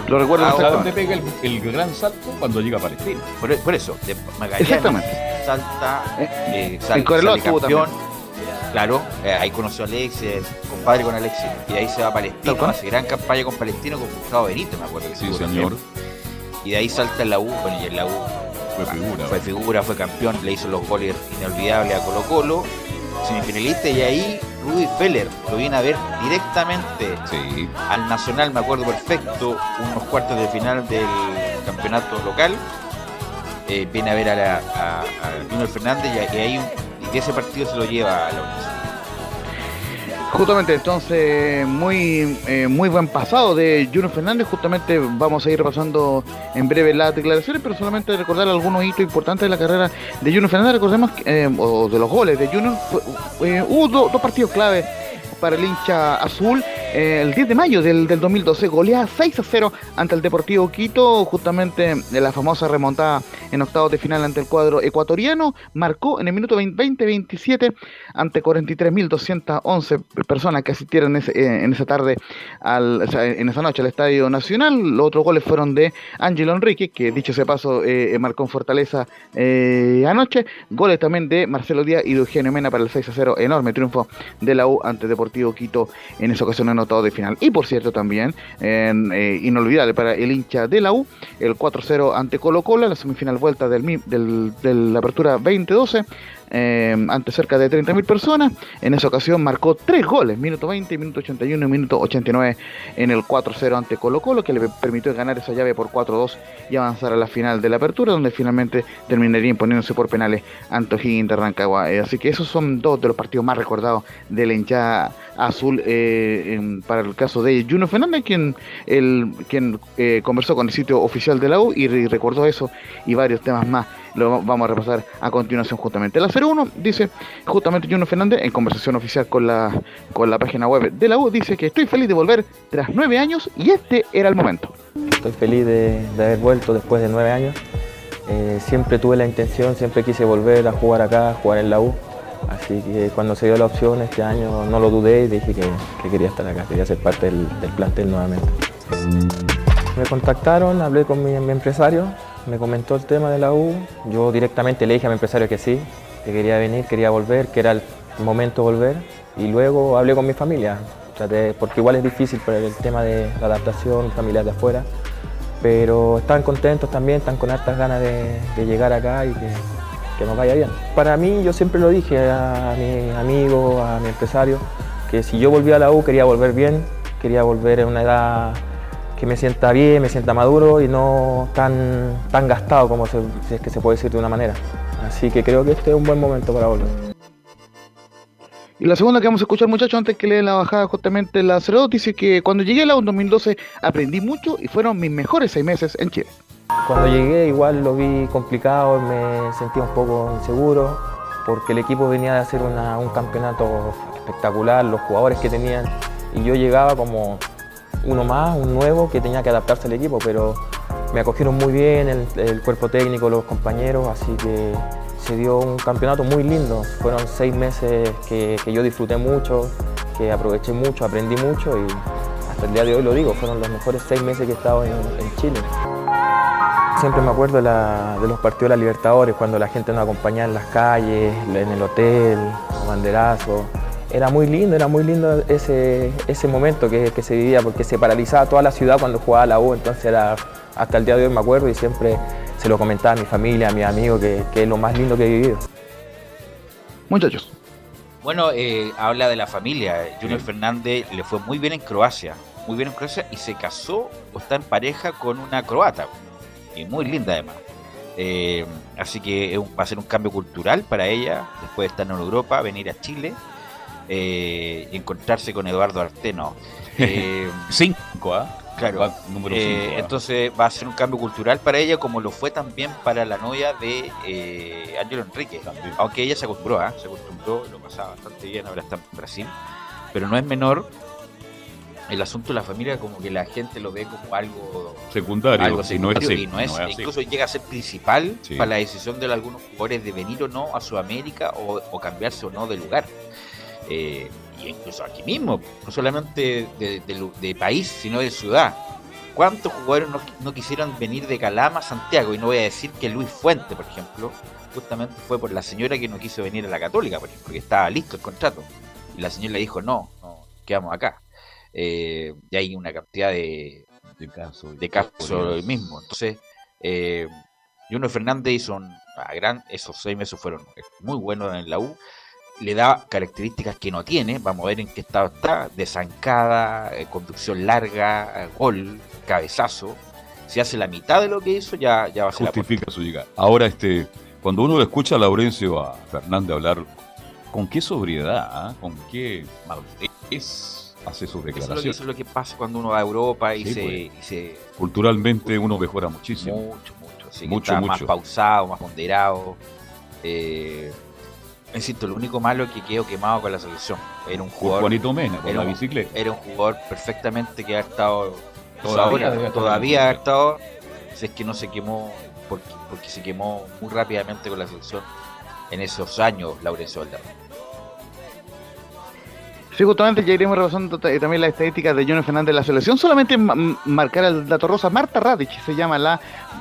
Lo recuerdo ¿A dónde pega el, el, gran salto? Cuando llega a Palestina. Por, por eso, de Magallanes salta, eh, el sale campeón. Claro, eh, ahí conoció a Alexis, compadre con Alexis, y ahí se va a Palestino, hace gran campaña con Palestino con Gustavo Benito, me acuerdo. Que sí, señor. Y de ahí salta en la U, bueno, y en la U fue figura. Fue figura, fue campeón, le hizo los goles inolvidables a Colo Colo, semifinalista, y ahí Rudy Feller lo viene a ver directamente sí. al Nacional, me acuerdo perfecto, unos cuartos de final del campeonato local. Eh, viene a ver a, la, a, a Junior Fernández y, y ahí y ese partido se lo lleva a la Universidad. Justamente, entonces, muy eh, muy buen pasado de Junior Fernández. Justamente vamos a ir repasando en breve las declaraciones, pero solamente recordar algunos hitos importantes de la carrera de Junior Fernández. Recordemos, eh, o de los goles de Junior, eh, hubo do, dos partidos clave para el hincha azul. El 10 de mayo del, del 2012 golea 6 a 0 ante el Deportivo Quito, justamente de la famosa remontada en octavos de final ante el cuadro ecuatoriano. Marcó en el minuto 20-27 ante 43.211 personas que asistieron eh, en esa tarde, al, o sea, en esa noche al Estadio Nacional. Los otros goles fueron de Ángelo Enrique, que dicho ese paso eh, marcó en Fortaleza eh, anoche. Goles también de Marcelo Díaz y de Eugenio Mena para el 6 a 0. Enorme triunfo de la U ante Deportivo Quito en esa ocasión en octavos de final. Y por cierto también, eh, inolvidable para el hincha de la U, el 4-0 ante Colo Colo, la semifinal vuelta del, del, de la apertura 2012 eh, ante cerca de 30.000 personas. En esa ocasión marcó tres goles, minuto 20, minuto 81 y minuto 89 en el 4-0 ante Colo Colo, que le permitió ganar esa llave por 4-2 y avanzar a la final de la apertura, donde finalmente terminaría imponiéndose por penales ante O'Higgins de Rancagua. Eh, así que esos son dos de los partidos más recordados de la hinchada azul eh, para el caso de Juno Fernández, quien, el, quien eh, conversó con el sitio oficial de la U y, y recordó eso y varios temas más lo vamos a repasar a continuación justamente. La 01 dice, justamente Juno Fernández, en conversación oficial con la, con la página web de la U, dice que estoy feliz de volver tras nueve años y este era el momento. Estoy feliz de, de haber vuelto después de nueve años. Eh, siempre tuve la intención, siempre quise volver a jugar acá, a jugar en la U. Así que cuando se dio la opción este año no lo dudé y dije que, que quería estar acá, quería ser parte del, plantel nuevamente. Me contactaron, hablé con mi, empresario, me comentó el tema de la U, yo directamente le dije a mi empresario que sí, que quería venir, quería volver, que era el momento de volver. Y luego hablé con mi familia, porque igual es difícil por el tema de la adaptación, familiar de afuera, pero están contentos también, están con hartas ganas de, de llegar acá y que, que, nos vaya bien. Para mí, yo siempre lo dije a mi amigo, a mi empresario, que si yo volvía a la U quería volver bien, quería volver en una edad que me sienta bien, me sienta maduro y no tan, tan gastado como se, es que se puede decir de una manera. Así que creo que este es un buen momento para volver. Y la segunda que vamos a escuchar, muchachos, antes que leen la bajada, justamente la 02, dice que cuando llegué a la U en 2012 aprendí mucho y fueron mis mejores seis meses en Chile. Cuando llegué igual lo vi complicado, me sentía un poco inseguro, porque el equipo venía de hacer un campeonato espectacular, los jugadores que tenían, y yo llegaba como uno más, un nuevo que tenía que adaptarse al equipo, pero me acogieron muy bien el, el, cuerpo técnico, los compañeros, así que se dio un campeonato muy lindo. Fueron seis meses que, que yo disfruté mucho, que aproveché mucho, aprendí mucho y hasta el día de hoy lo digo, fueron los mejores seis meses que he estado en, en Chile. Siempre me acuerdo de, la, de, los partidos de la Libertadores, cuando la gente nos acompañaba en las calles, en el hotel, los banderazos era muy lindo, era muy lindo ese, ese momento que, que se vivía, porque se paralizaba toda la ciudad cuando jugaba la U, entonces era, hasta el día de hoy me acuerdo y siempre se lo comentaba a mi familia, a mis amigos, que, que es lo más lindo que he vivido. Muchachos. Bueno, eh, habla de la familia. Junior Fernández le fue muy bien en Croacia, muy bien en Croacia y se casó o está en pareja con una croata y muy linda además. Eh, así que es un- va a ser un cambio cultural para ella después de estar en Europa, venir a Chile eh, y encontrarse con Eduardo Arteno. Eh, Cinco, ¿ah? Claro. Va número Eh, cinco, entonces va a ser un cambio cultural para ella, como lo fue también para la novia de eh, Ángelo Enrique. Aunque ella se acostumbró, ¿ah? se acostumbró, lo pasaba bastante bien, ahora está en Brasil. Pero no es menor el asunto de la familia, como que la gente lo ve como algo Secundario, algo si no es secundario, así, y no es, no es así. incluso llega a ser principal Sí. para la decisión de algunos jugadores de venir o no a Sudamérica o, o cambiarse o no de lugar. Eh, incluso aquí mismo, no solamente de, de lu- de país, sino de ciudad. ¿Cuántos jugadores no, no quisieron venir de Calama a Santiago? Y no voy a decir que Luis Fuente, por ejemplo, justamente fue por la señora que no quiso venir a la Católica, por ejemplo, porque estaba listo el contrato. Y la señora le dijo, no, no, quedamos acá. Eh, y hay una cantidad de, de casos de casos hoy mismo. Entonces, eh, Juno Fernández hizo un a gran, esos seis meses fueron muy buenos en la U. Le da características que no tiene. Vamos a ver en qué estado está. De zancada, eh, conducción larga, eh, gol, cabezazo. Si hace la mitad de lo que hizo, ya, ya va a ser la justifica su llegada. Ahora, este, cuando uno le escucha a Laurencio a Fernández hablar, ¿con qué sobriedad, ah? con qué madurez hace sus Eso es, lo que, declaraciones? eso es lo que pasa cuando uno va a Europa y, Sí, se, pues. y se Culturalmente uno mejora muchísimo. Mucho, mucho. Así que Mucho, está más mucho. pausado, más ponderado. Eh, insisto, lo único malo es que quedó quemado con la selección. Era un jugador. Juanito Mena, con era la bicicleta. Era un jugador perfectamente que ha estado. Todavía ahora, todavía ha estado. Si es que no se quemó, porque, porque se quemó muy rápidamente con la selección en esos años, Laurencio Valderrama. Sí, justamente ya iremos repasando ta- también las estadísticas de Junior Fernández de la selección. Solamente marcar el dato rosa. Marta Radic se llama la,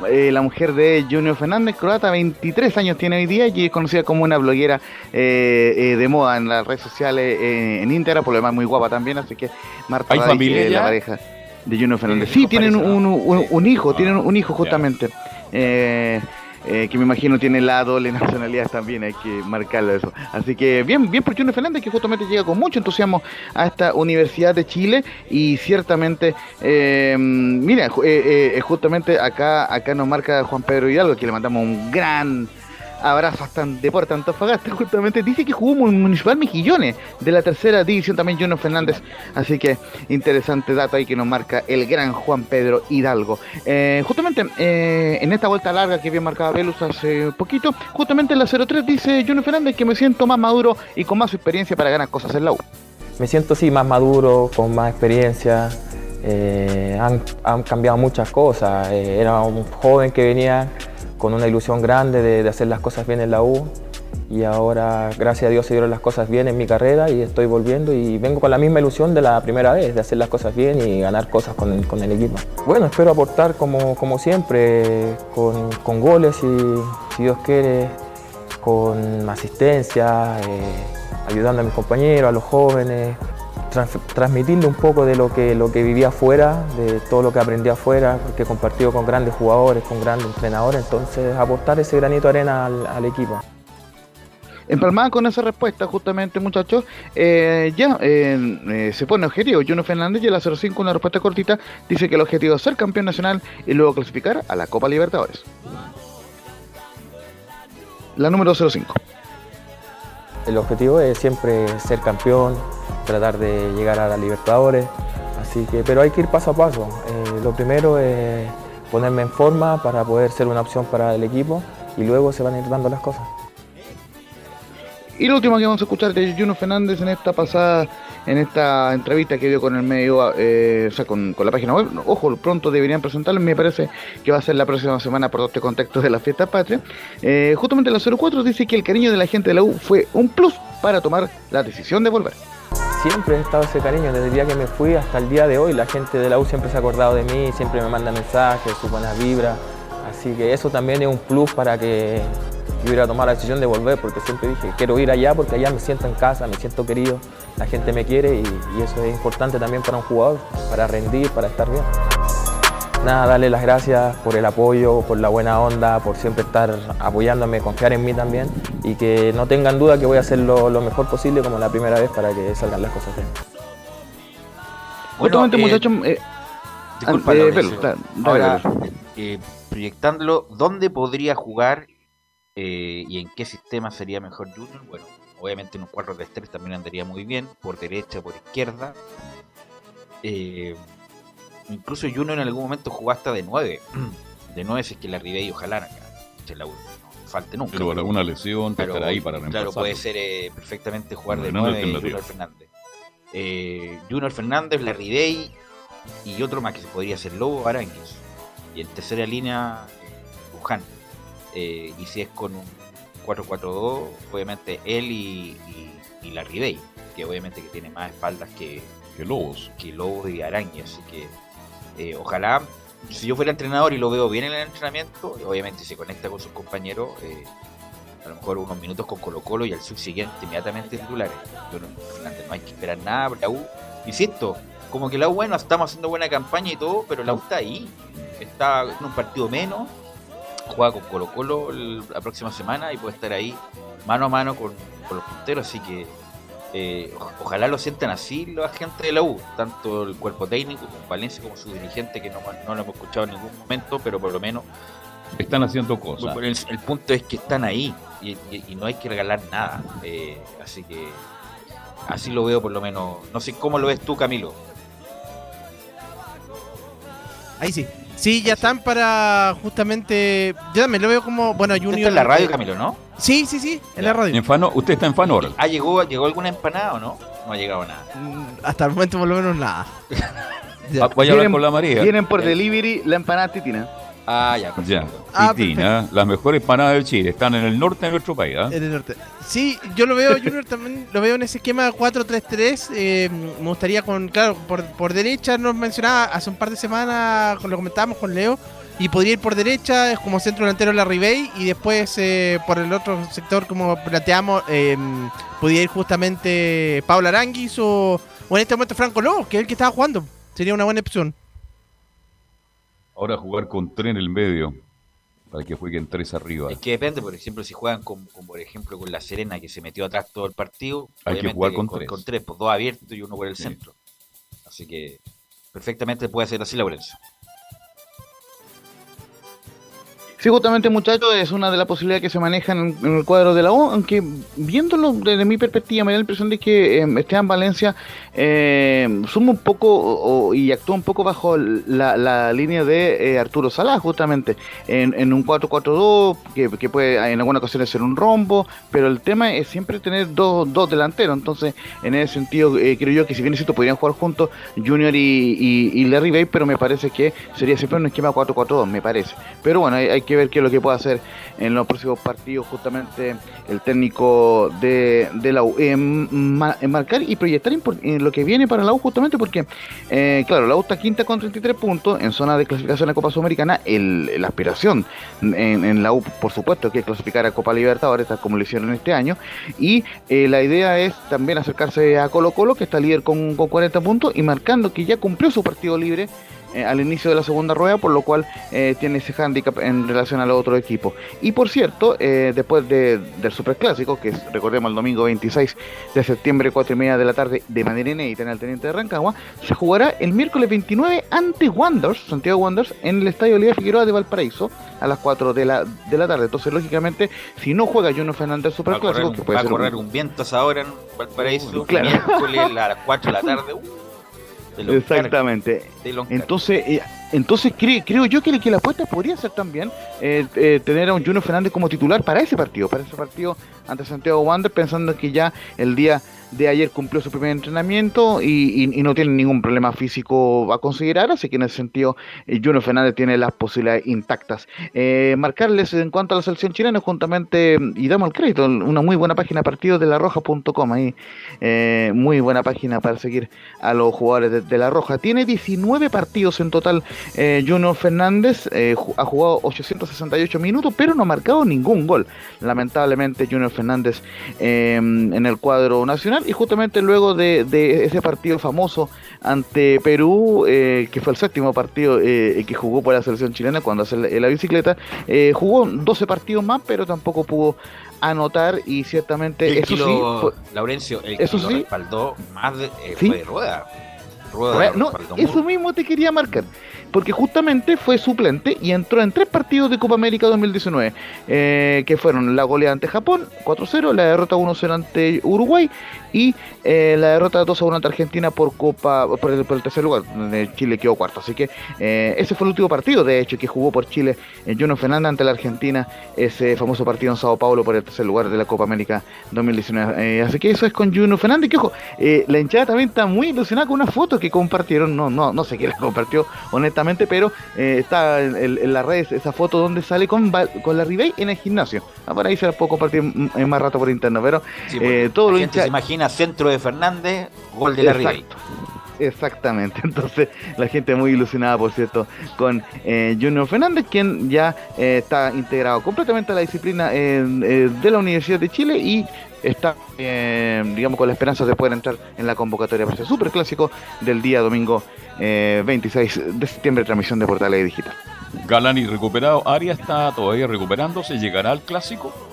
eh, la mujer de Junior Fernández, croata, 23 años tiene hoy día y es conocida como una bloguera eh, eh, de moda en las redes sociales, eh, en Instagram, por lo demás muy guapa también. Así que Marta ¿Hay Radic familia la pareja de Junior Fernández. Eh, Sí, tienen un, ¿no? un- un hijo, Ah, tienen un hijo justamente. Eh, eh, que me imagino tiene la doble nacionalidad también, hay que marcarlo eso. Así que bien, bien por Junior Fernández, que justamente llega con mucho entusiasmo a esta Universidad de Chile y ciertamente, eh, mira, eh, eh, justamente acá, acá nos marca Juan Pedro Hidalgo, que le mandamos un gran abrazo hasta Deporte Antofagasta, justamente dice que jugó Municipal Mejillones de la tercera división también Junior Fernández, así que interesante dato ahí que nos marca el gran Juan Pedro Hidalgo. Eh, justamente eh, en esta vuelta larga que bien marcaba Velus hace poquito, justamente en la 03 dice Junior Fernández que me siento más maduro y con más experiencia para ganar cosas en la U. Me siento sí más maduro, con más experiencia. eh, han, cambiado muchas cosas. era un joven que venía con una ilusión grande de, de hacer las cosas bien en la U y ahora gracias a Dios se dieron las cosas bien en mi carrera y estoy volviendo y vengo con la misma ilusión de la primera vez, de hacer las cosas bien y ganar cosas con el, con el equipo. Bueno, espero aportar como, como siempre, con, con goles y si Dios quiere, con asistencia, eh, ayudando a mis compañeros, a los jóvenes, trans- transmitirle un poco de lo que, lo que vivía afuera, de todo lo que aprendí afuera, porque he compartido con grandes jugadores, con grandes entrenadores, entonces aportar ese granito de arena al, al equipo. Empalmada con esa respuesta, justamente, muchachos, eh, ya eh, eh, se pone objetivo. Juno Fernández y el 05, una respuesta cortita, dice que el objetivo es ser campeón nacional y luego clasificar a la Copa Libertadores. La número 05. El objetivo es siempre ser campeón, tratar de llegar a la Libertadores, así que, pero hay que ir paso a paso. Eh, lo primero es ponerme en forma para poder ser una opción para el equipo y luego se van a ir dando las cosas. Y lo último que vamos a escuchar de Juno Fernández en esta pasada, en esta entrevista que dio con el medio, eh, o sea, con, con la página web. Ojo, pronto deberían presentarlo, me parece que va a ser la próxima semana por este contexto de la fiesta patria. Eh, justamente la 04 dice que el cariño de la gente de la U fue un plus para tomar la decisión de volver. Siempre he estado ese cariño, desde el día que me fui hasta el día de hoy. La gente de la U siempre se ha acordado de mí, siempre me manda mensajes, sus buenas vibras. Así que eso también es un plus para que, yo hubiera tomado la decisión de volver porque siempre dije, quiero ir allá porque allá me siento en casa, me siento querido, la gente me quiere y, y eso es importante también para un jugador, para rendir, para estar bien. Nada, darle las gracias por el apoyo, por la buena onda, por siempre estar apoyándome, confiar en mí también y que no tengan duda que voy a hacer lo, lo mejor posible como la primera vez para que salgan las cosas bien. Justamente, eh, muchachos, eh, Disculpa, ah, eh, dale, Ahora, eh, proyectándolo, ¿dónde podría jugar eh, y en qué sistema sería mejor Junior? Bueno, obviamente en un 4-3-3 también andaría muy bien, por derecha, por izquierda. Eh, incluso Junior en algún momento jugó hasta de 9. De 9 si es que la Ribey ojalá se la no falte nunca. Pero alguna lesión, Pero, estar ahí para Claro, puede ser eh, perfectamente jugar de Fernando 9 alternativa. Junior Fernández. Eh, Junior Fernández, Larry Day y otro más que se podría ser Lobo Arangues. Y en tercera línea, eh, Luján. Eh, y si es con un 4-4-2, obviamente él y, y, y Larry Day, que obviamente que tiene más espaldas que, que Lobos. Que Lobos y Araña. Así que eh, ojalá, si yo fuera entrenador y lo veo bien en el entrenamiento, obviamente se conecta con sus compañeros. eh, a lo mejor unos minutos con Colo Colo y al subsiguiente inmediatamente titulares. No, Fernández, no hay que esperar nada, la U, insisto, como que la U, bueno, estamos haciendo buena campaña y todo, pero la U está ahí, está en un partido menos, juega con Colo Colo la próxima semana y puede estar ahí mano a mano con, con los punteros, así que eh, ojalá lo sientan así la gente de la U, tanto el cuerpo técnico como Valencia como su dirigente, que no, no lo hemos escuchado en ningún momento, pero por lo menos Están haciendo cosas. el, el punto es que están ahí y, y- y no hay que regalar nada. eh, así que así lo veo por lo menos. No sé cómo lo ves tú, Camilo. Ahí sí. Sí, ya están para justamente. Yo también lo veo como. Bueno, Usted Junior. está en la radio, Camilo, ¿no? Sí, sí, sí, en la radio. En Fano- usted está en Fanor. Ah, ¿llegó, ¿llegó alguna empanada o no? No ha llegado nada. Mm, Hasta el momento, por lo menos, nada. Ah, Vaya a hablar con la María. Vienen por delivery la empanada titina. Ah, ya. Ya. Ah, Titina, las mejores empanadas de Chile están en el norte de nuestro país. ¿ah? En el norte. Sí, yo lo veo, Junior también lo veo en ese esquema 4-3-3. eh, me gustaría con, claro, por, por derecha nos mencionaba hace un par de semanas, con- lo comentábamos con Leo, y podría ir por derecha como centro delantero la Ribey y después eh, por el otro sector, como planteamos, eh, podría ir justamente Pablo Aranguis o, o en este momento Franco Lobos, que es el que estaba jugando. Sería una buena opción. Ahora jugar con tren en el medio. Para que jueguen tres arriba. Es que depende, por ejemplo, si juegan con, con, por ejemplo, con la Serena que se metió atrás todo el partido, Hay que jugar con con, tres. con tres, pues dos abiertos y uno por el Sí. centro. Así que perfectamente puede ser así, Laurencio. Sí, justamente, muchachos, es una de las posibilidades que se manejan en, el cuadro de la U, aunque viéndolo desde mi perspectiva me da la impresión de que eh, Esteban Valencia eh, suma un poco y actúa un poco bajo la, línea de eh, Arturo Salá, justamente, en, un 4-4-2, que, puede en algunas ocasiones ser un rombo, pero el tema es siempre tener dos, dos delanteros, entonces en ese sentido eh, creo yo que si bien es cierto podrían jugar juntos Junior y Larry Bay, pero me parece que sería siempre un esquema 4-4-2, me parece. Pero bueno, hay, hay que ver qué es lo que puede hacer en los próximos partidos justamente el técnico de, de la U. Eh, ma- eh, marcar y proyectar en lo que viene para la U justamente porque, eh, claro, la U está quinta con 33 puntos en zona de clasificación a la Copa Sudamericana. La aspiración en, en la U, por supuesto, que es clasificar a Copa Libertadores, tal como lo hicieron este año. Y eh, la idea es también acercarse a Colo Colo, que está líder con, con 40 puntos y marcando que ya cumplió su partido libre eh, al inicio de la segunda rueda, por lo cual eh, tiene ese hándicap en relación a los otros equipos. Y por cierto, eh, después de- del Superclásico, que es, recordemos el domingo 26 de septiembre, 4 y media de la tarde, de manera inédita en el Teniente de Rancagua, se jugará el miércoles 29 ante Wanderers, Santiago Wanderers, en el Estadio Liga Figueroa de Valparaíso, a las 4 de la, de la tarde. Entonces, lógicamente, si no juega Juno Fernández Va a correr, Superclásico, que puede va a ser un- correr un viento a esa hora en Valparaíso, Claro. miércoles a las 4 de la tarde. uh, te Exactamente. te. Entonces, eh, entonces cre- creo yo que, que la apuesta podría ser también eh, eh, tener a un Junior Fernández como titular para ese partido, para ese partido ante Santiago Wander, pensando que ya el día de ayer cumplió su primer entrenamiento y, no tiene ningún problema físico a considerar, así que en ese sentido eh, Junior Fernández tiene las posibilidades intactas. Eh, marcarles en cuanto a la selección chilena, juntamente, y damos el crédito, una muy buena página partido de la roja.com, ahí eh, muy buena página para seguir a los jugadores de, la roja. Tiene 19 partidos en total Junior Fernández, ha jugado 868 minutos, pero no ha marcado ningún gol. Lamentablemente Junior Fernández en el cuadro nacional y justamente luego de, ese partido famoso ante Perú, eh, que fue el séptimo partido eh, que jugó por la selección chilena cuando hace la, bicicleta, eh, jugó 12 partidos más, pero tampoco pudo anotar y ciertamente eso sí Laurencio el eso sí, respaldó más de, fue Rueda. Rueda no, eso mismo te quería marcar porque justamente fue suplente y entró en tres partidos de Copa América 2019, eh, que fueron la goleada ante Japón, 4-0, la derrota 1-0 ante Uruguay y eh, la derrota 2-1 ante Argentina por Copa por el, tercer lugar, donde Chile quedó cuarto. Así que eh, ese fue el último partido, de hecho, que jugó por Chile Juno Fernández ante la Argentina, ese famoso partido en Sao Paulo por el tercer lugar de la Copa América 2019. así que eso es con Juno Fernández, que ojo, la hinchada también está muy ilusionada con una foto que compartieron, no, no, no sé quién la compartió, honestamente pero eh, está en, las redes esa foto donde sale con, con la Ribey en el gimnasio. Ah, por ahí se la puedo compartir en más rato por interno, pero eh, todo la lo gente se imagina centro de Fernández, gol de la Ribey. Exactamente, entonces la gente muy ilusionada, por cierto, con eh, Junior Fernández, quien ya está integrado completamente a la disciplina de la Universidad de Chile y está, digamos, con la esperanza de poder entrar en la convocatoria para ese super clásico del día domingo 26 eh, de septiembre, transmisión de Portales Digital. Galani recuperado, Aria está todavía recuperándose, ¿llegará al clásico?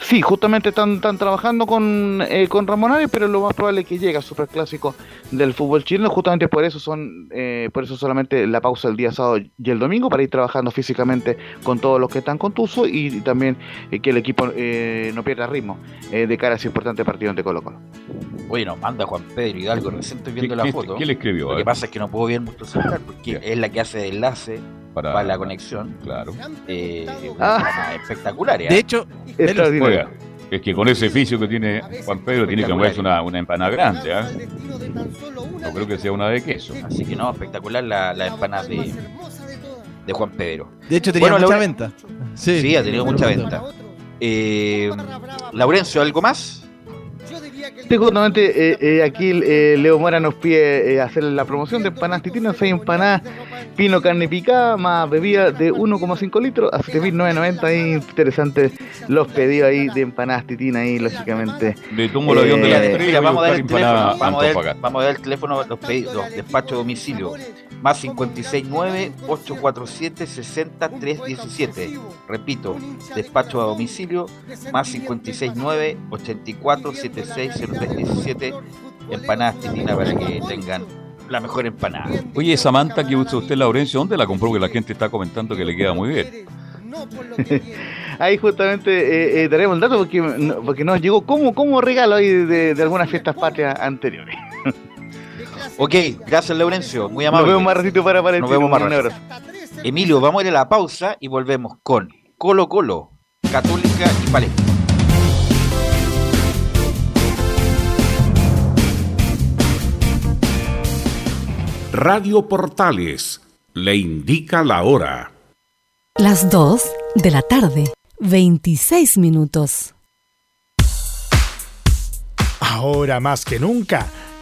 Sí, justamente están, están trabajando con, eh, con Ramón Arias, pero lo más probable es que llegue al superclásico del fútbol chileno. Justamente por eso son, eh, por eso solamente la pausa el día sábado y el domingo para ir trabajando físicamente con todos los que están con Tuzo y, también eh, que el equipo no pierda ritmo de cara a ese importante partido ante Colo Colo. Oye, nos manda Juan Pedro Hidalgo, recién estoy viendo la foto. ¿Qué le escribió? Lo que pasa es que no puedo ver mucho celular porque es la que hace de enlace para, la conexión. Claro. Eh, ah. espectacular. De hecho, es que con ese oficio que tiene Juan Pedro tiene que comerse una, una empanada grande. ¿eh? No creo que sea una de queso. Así que no, espectacular la, la empanada de, de Juan Pedro. De hecho, tenía mucha venta. Sí, ha tenido mucha venta. Eh, Laurencio, ¿algo más? Sí, justamente eh, eh, aquí eh, Leo Mora nos pide hacer la promoción de empanadas titinas. Hay empanadas pino carne picada más bebida de 1,5 litros a 7.990. Ahí interesantes los pedidos ahí de empanadas titinas ahí, lógicamente. Le tomo el avión de la estrella. Vamos a dar el teléfono, vamos a dar el teléfono los pedidos, despacho domicilio más 569-847-60317. Repito, despacho a domicilio, más 569-8476-0317. Empanadas Titina para que tengan la mejor empanada. Oye, esa manta que usa usted, Laurencio, ¿dónde la compró? Que la gente está comentando que le queda muy bien. ahí justamente eh, eh, daremos el dato porque, porque nos llegó como, como regalo ahí de, de algunas fiestas patrias anteriores. Ok, gracias Laurencio, muy amable. Nos vemos más ratito para para Nos vemos más ratito. Emilio, vamos a ir a la pausa y volvemos con Colo Colo, Católica y Palestina. Radio Portales le indica la hora. Las 2 de la tarde, 26 minutos. Ahora más que nunca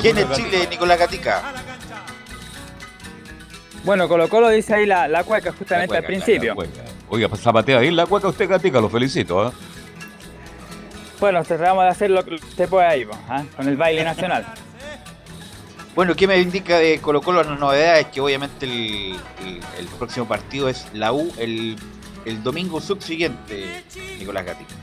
¿Quién, es Chile, Nicolás Gatica? Bueno, Colo Colo dice ahí la, la cueca justamente al principio. Oiga, zapatea ahí la cueca usted, Gatica, lo felicito. ¿eh? Bueno, tratamos de hacer lo que usted puede ahí, ¿eh? con el baile nacional. Bueno, ¿qué me indica de Colo Colo? La novedad es que obviamente el, el, próximo partido es la U el, el domingo subsiguiente, Nicolás Gatica.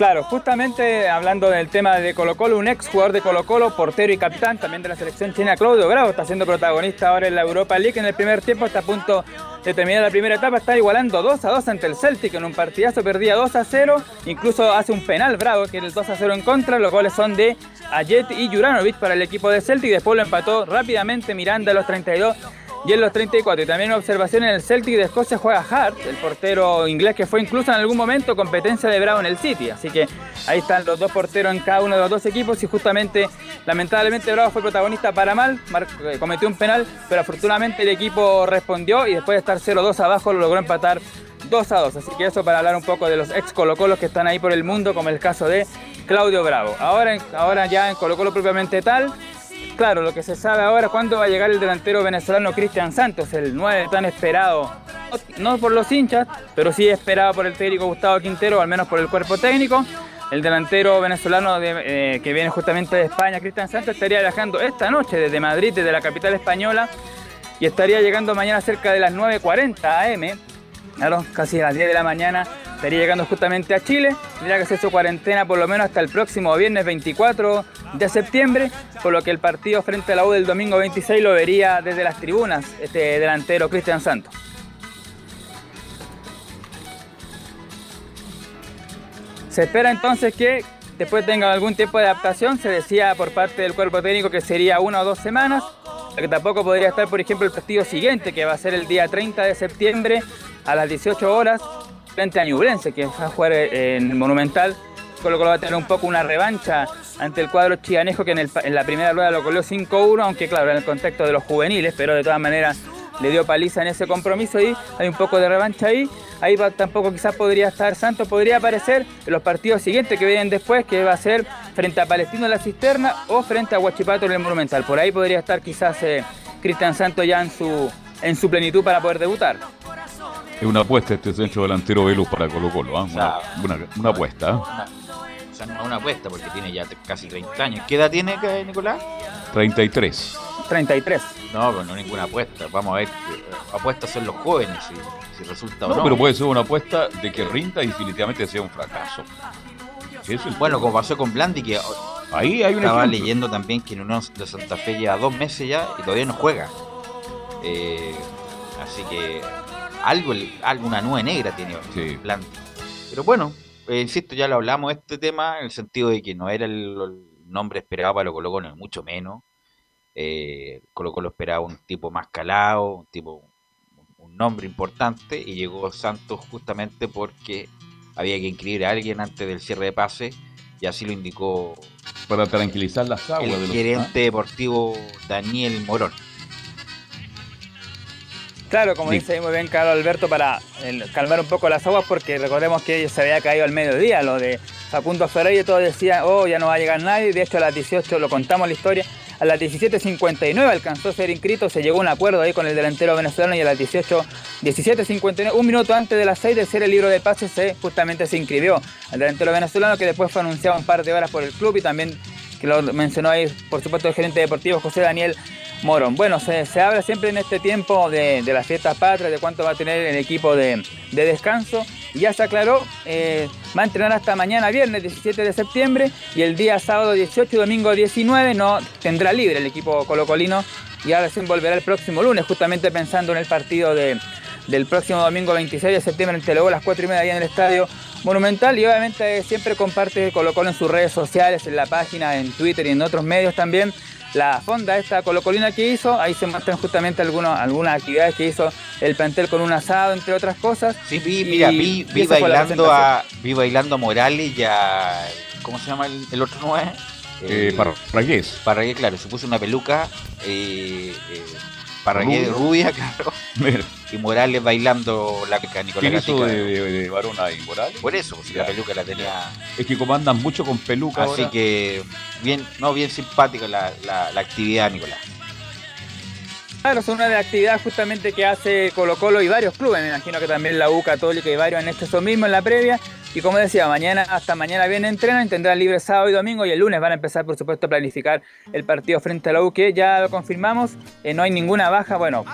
Claro, justamente hablando del tema de Colo Colo, un ex jugador de Colo Colo, portero y capitán también de la selección china, Claudio Bravo, está siendo protagonista ahora en la Europa League. En el primer tiempo, está a punto de terminar la primera etapa, está igualando 2 a 2 ante el Celtic en un partidazo, perdía 2 a 0, incluso hace un penal Bravo, que es el 2 a 0 en contra, los goles son de Ayet y Juranovic para el equipo de Celtic, después lo empató rápidamente Miranda a los 32 y en los 34. Y también una observación en el Celtic de Escocia juega Hart, el portero inglés que fue incluso en algún momento competencia de Bravo en el City. Así que ahí están los dos porteros en cada uno de los dos equipos y justamente, lamentablemente Bravo fue protagonista para mal, eh, cometió un penal, pero afortunadamente el equipo respondió y después de estar 0-2 abajo lo logró empatar 2 a 2. Así que eso para hablar un poco de los ex Colo Colos que están ahí por el mundo, como el caso de Claudio Bravo. Ahora, ahora ya en Colo Colo propiamente tal, claro, lo que se sabe ahora, ¿cuándo va a llegar el delantero venezolano Cristian Santos, el 9 tan esperado? No por los hinchas, pero sí esperado por el técnico Gustavo Quintero, al menos por el cuerpo técnico. El delantero venezolano eh, que viene justamente de España, Cristian Santos, estaría viajando esta noche desde Madrid, desde la capital española, y estaría llegando mañana cerca de las 9.40 am, claro, casi a las 10 de la mañana, estaría llegando justamente a Chile, tendría que hacer su cuarentena por lo menos hasta el próximo viernes 24 de septiembre, por lo que el partido frente a la U del domingo 26 lo vería desde las tribunas este delantero Cristian Santos. Se espera entonces que después tenga algún tiempo de adaptación, se decía por parte del cuerpo técnico que sería una o dos semanas, que tampoco podría estar, por ejemplo, el partido siguiente, que va a ser el día 30 de septiembre a las 18 horas, frente a Ñublense, que va a jugar en el Monumental. Colo Colo va a tener un poco una revancha ante el cuadro chiganejo que en, la primera rueda lo coloó 5-1, aunque claro, en el contexto de los juveniles, pero de todas maneras le dio paliza en ese compromiso y hay un poco de revancha ahí. Ahí tampoco quizás podría estar Santos, podría aparecer en los partidos siguientes que vienen después, que va a ser frente a Palestino en la Cisterna o frente a Huachipato en el Monumental. Por ahí podría estar quizás eh, Cristian Santos ya en su plenitud para poder debutar. Es una apuesta este centro delantero Velus para Colo Colo, ¿ah? una, apuesta. ¿ah? sea, no es una apuesta porque tiene ya casi 30 años. ¿Qué edad tiene Nicolás? 33. 33. No, pero no ninguna apuesta. Vamos a ver, apuestas son los jóvenes, si, resulta o no. pero puede ser una apuesta de que rinda y definitivamente sea un fracaso. bueno, como pasó con Blandi, que ahí hay una estaba leyendo también que en uno de Santa Fe lleva dos meses ya y todavía no juega. Eh, así que algo, alguna nube negra tiene Blandi. Pero bueno, eh, insisto, ya lo hablamos este tema, en el sentido de que no era el, nombre esperado para lo Colo Colo, mucho menos. Eh, Colo Colo esperaba un tipo más calado, un tipo, un nombre importante, y llegó Santos justamente porque había que inscribir a alguien antes del cierre de pase, y así lo indicó para tranquilizar las aguas el gerente deportivo Daniel Morón. Claro, como dice muy bien Carlos Alberto, para calmar un poco las aguas, porque recordemos que se había caído al mediodía, lo de Facundo Ferreira, todos decían, oh, ya no va a llegar nadie, de hecho a las 18 lo contamos la historia, a las 17.59 alcanzó a ser inscrito, se llegó a un acuerdo ahí con el delantero venezolano y a las 18, 17.59, un minuto antes de las 6 de ser el libro de pases, se, justamente se inscribió al delantero venezolano que después fue anunciado un par de horas por el club y también que lo mencionó ahí, por supuesto, el gerente deportivo José Daniel Morón. Bueno, se, habla siempre en este tiempo de, las fiestas patrias, de cuánto va a tener el equipo de, descanso. Y ya se aclaró, eh, va a entrenar hasta mañana viernes 17 de septiembre y el día sábado 18 y domingo 19 no tendrá libre el equipo colocolino y ahora se volverá el próximo lunes, justamente pensando en el partido del próximo domingo 26 de septiembre entre luego a las 4 y media en el estadio Monumental y obviamente siempre comparte Colo Colo en sus redes sociales, en la página, en Twitter y en otros medios también la fonda esta colocolina que hizo, ahí se muestran justamente algunos, algunas actividades que hizo el plantel con un asado, entre otras cosas. Sí, vi, mira, vi, bailando a, vi bailando Morales y a, ¿cómo se llama el, otro nueve? Eh, Parragués. Parragués, claro, se puso una peluca eh, eh Parragués de rubia, claro. Y Morales bailando la peca Nicolás Gatica. de, de, de ahí, Morales? Por eso, si la peluca la tenía. Es que comandan mucho con peluca. Así que bien, no, bien simpática la, la, la actividad, Nicolás. Claro, es una de las actividades justamente que hace Colo Colo y varios clubes, me imagino que también la U Católica y varios han hecho eso mismo en la previa. Y como decía, mañana hasta mañana viene entrenan, tendrán libre sábado y domingo y el lunes van a empezar por supuesto a planificar el partido frente a la U que ya lo confirmamos, eh, no hay ninguna baja, bueno,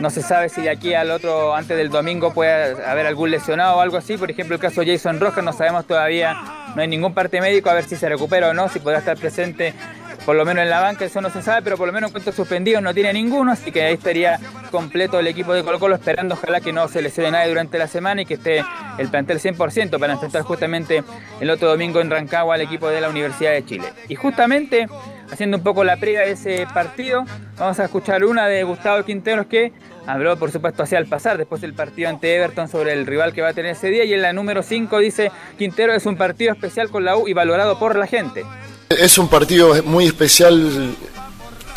no se sabe si de aquí al otro, antes del domingo puede haber algún lesionado o algo así, por ejemplo el caso de Jason Rojas, no sabemos todavía, no hay ningún parte médico a ver si se recupera o no, si podrá estar presente por lo menos en la banca eso no se sabe, pero por lo menos en cuanto suspendidos no tiene ninguno, así que ahí estaría completo el equipo de Colo Colo esperando ojalá que no se lesione nadie durante la semana y que esté el plantel 100% para enfrentar justamente el otro domingo en Rancagua al equipo de la Universidad de Chile. Y justamente haciendo un poco la previa de ese partido, vamos a escuchar una de Gustavo Quinteros que habló por supuesto hacia el pasar después del partido ante Everton sobre el rival que va a tener ese día y en la número 5 dice Quintero es un partido especial con la U y valorado por la gente. Es un partido muy especial,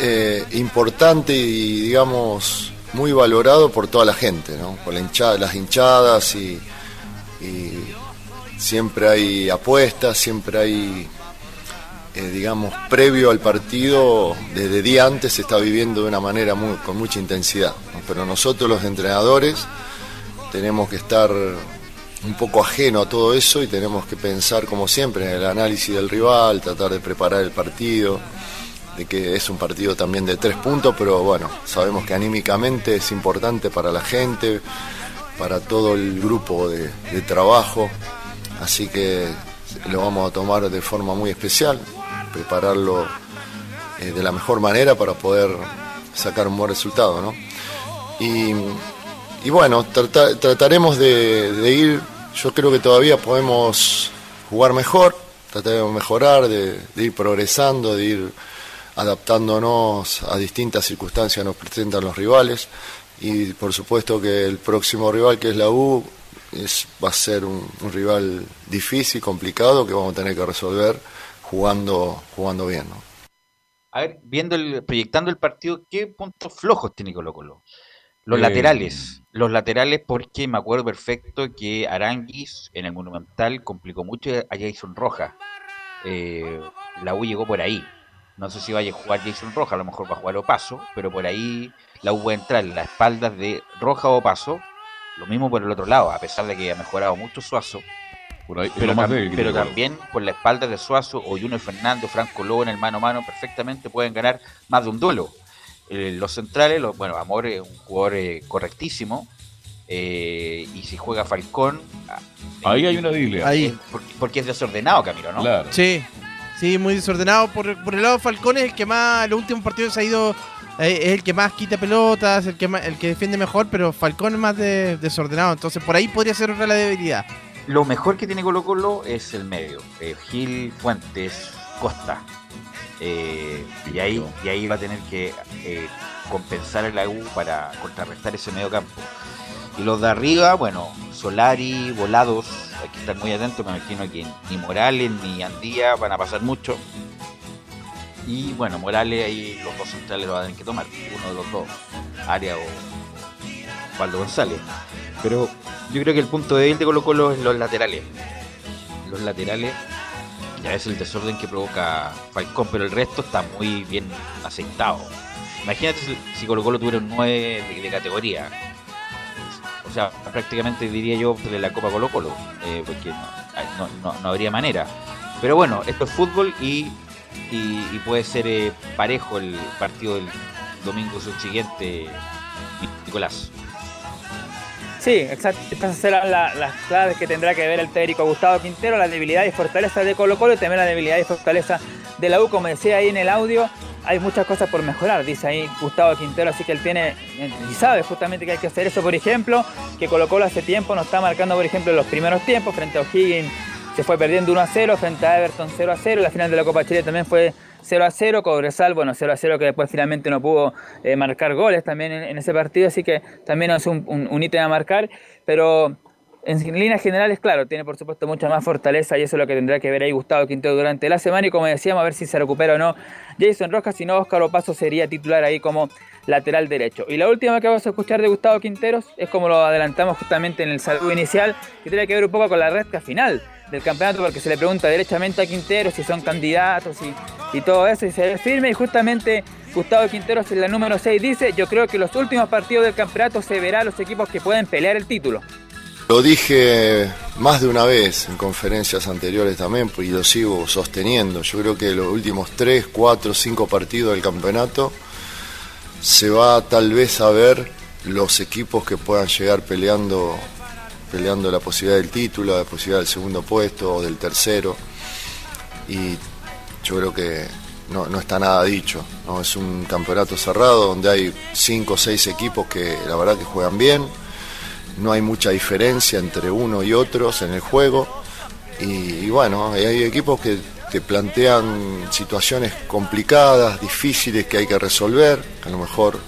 eh, importante y digamos muy valorado por toda la gente, ¿no? por las hinchadas y, siempre hay apuestas, siempre hay, eh, digamos, previo al partido, desde día antes se está viviendo de una manera con mucha intensidad. Pero nosotros los entrenadores tenemos que estar un poco ajeno a todo eso y tenemos que pensar como siempre en el análisis del rival, tratar de preparar el partido, de que es un partido también de tres puntos, pero bueno, sabemos que anímicamente es importante para la gente, para todo el grupo de, trabajo, así que lo vamos a tomar de forma muy especial, prepararlo eh, de la mejor manera para poder sacar un buen resultado, ¿no? Y, bueno, trataremos de ir yo creo que todavía podemos jugar mejor, tratar de mejorar, de, ir progresando, de ir adaptándonos a distintas circunstancias que nos presentan los rivales y por supuesto que el próximo rival que es la U es, va a ser un, rival difícil, complicado que vamos a tener que resolver jugando, jugando bien. A ver, viendo el, proyectando el partido, ¿qué puntos flojos tiene Colo Colo? Los eh, laterales. Los laterales porque me acuerdo perfecto que Aranguis en el Monumental complicó mucho a Jason Roja. Eh, la U llegó por ahí. No sé si vaya a jugar Jason Roja, a lo mejor va a jugar Opaso, pero por ahí la U va a entrar en las espaldas de Roja o Opaso. Lo mismo por el otro lado, a pesar de que ha mejorado mucho Suazo. Por ahí, pero, tam- débil también por la espalda de Suazo o Junior Fernández, Franco Lobo en el mano a mano, perfectamente pueden ganar más de un duelo. Eh, los centrales, los- bueno, Amor es un jugador eh, correctísimo. eh, y si juega Falcón. ah, Ahí hay una debilidad. Ahí. porque, porque es desordenado, Camilo, ¿no? Claro. Sí, sí, muy desordenado. Por, por el lado de Falcón es el que más, los últimos partidos se ha ido, eh, es el que más quita pelotas, el que más- el que defiende mejor, pero Falcón es más de- desordenado. Entonces por ahí podría ser otra la debilidad. Lo mejor que tiene Colo Colo es el medio. eh, Gil, Fuentes, Costa. Eh, y, ahí, y ahí va a tener que eh, compensar el U para contrarrestar ese medio campo. Y los de arriba, bueno, Solari, Volados, hay que estar muy atentos, me imagino que ni Morales ni Andía van a pasar mucho. Y bueno, Morales ahí los dos centrales lo van a tener que tomar, uno de los dos, Aria o Waldo González. Pero yo creo que el punto débil de Colo Colo es los laterales. Los laterales ya es el desorden que provoca Falcón, pero el resto está muy bien aceitado. Imagínate si, Colo Colo tuviera un 9 de, categoría. O sea, prácticamente diría yo de la Copa Colo Colo, eh, porque no, no- no- no habría manera. Pero bueno, esto es fútbol y, y- y puede ser eh, parejo el partido del domingo subsiguiente, Nicolás. Sí, exacto. Estas serán la- las claves que tendrá que ver el técnico Gustavo Quintero, la debilidad y fortaleza de Colo Colo y también la debilidad y fortaleza de la U. Como decía ahí en el audio, hay muchas cosas por mejorar, dice ahí Gustavo Quintero, así que él tiene y sabe justamente que hay que hacer eso, por ejemplo, que Colo Colo hace tiempo no está marcando, por ejemplo, en los primeros tiempos, frente a O'Higgins se fue perdiendo 1 a 0, frente a Everton 0 a 0, la final de la Copa Chile también fue 0 a 0, Cobresal, bueno, 0 a 0 que después finalmente no pudo eh, marcar goles también en, ese partido, así que también es un, un, un ítem a marcar, pero en líneas generales, claro, tiene por supuesto mucha más fortaleza y eso es lo que tendrá que ver ahí Gustavo Quintero durante la semana y como decíamos, a ver si se recupera o no Jason Rojas, si no, Óscar Opaso sería titular ahí como lateral derecho. Y la última que vamos a escuchar de Gustavo Quinteros es como lo adelantamos justamente en el saludo inicial, que tiene que ver un poco con la recta final del campeonato, porque se le pregunta derechamente a Quinteros si son candidatos y, y todo eso, y se ve firme, y justamente Gustavo Quinteros en la número 6 dice, yo creo que los últimos partidos del campeonato se verá los equipos que pueden pelear el título. Lo dije más de una vez en conferencias anteriores también pues, y lo sigo sosteniendo. Yo creo que los últimos 3, 4, 5 partidos del campeonato se va tal vez a ver los equipos que puedan llegar peleando, peleando la posibilidad del título, la posibilidad del segundo puesto o del tercero. Y yo creo que no, no está nada dicho. ¿no? Es un campeonato cerrado donde hay 5 o 6 equipos que la verdad que juegan bien no hay mucha diferencia entre uno y otros en el juego y, y bueno, hay equipos que te plantean situaciones complicadas, difíciles que hay que resolver, a lo mejor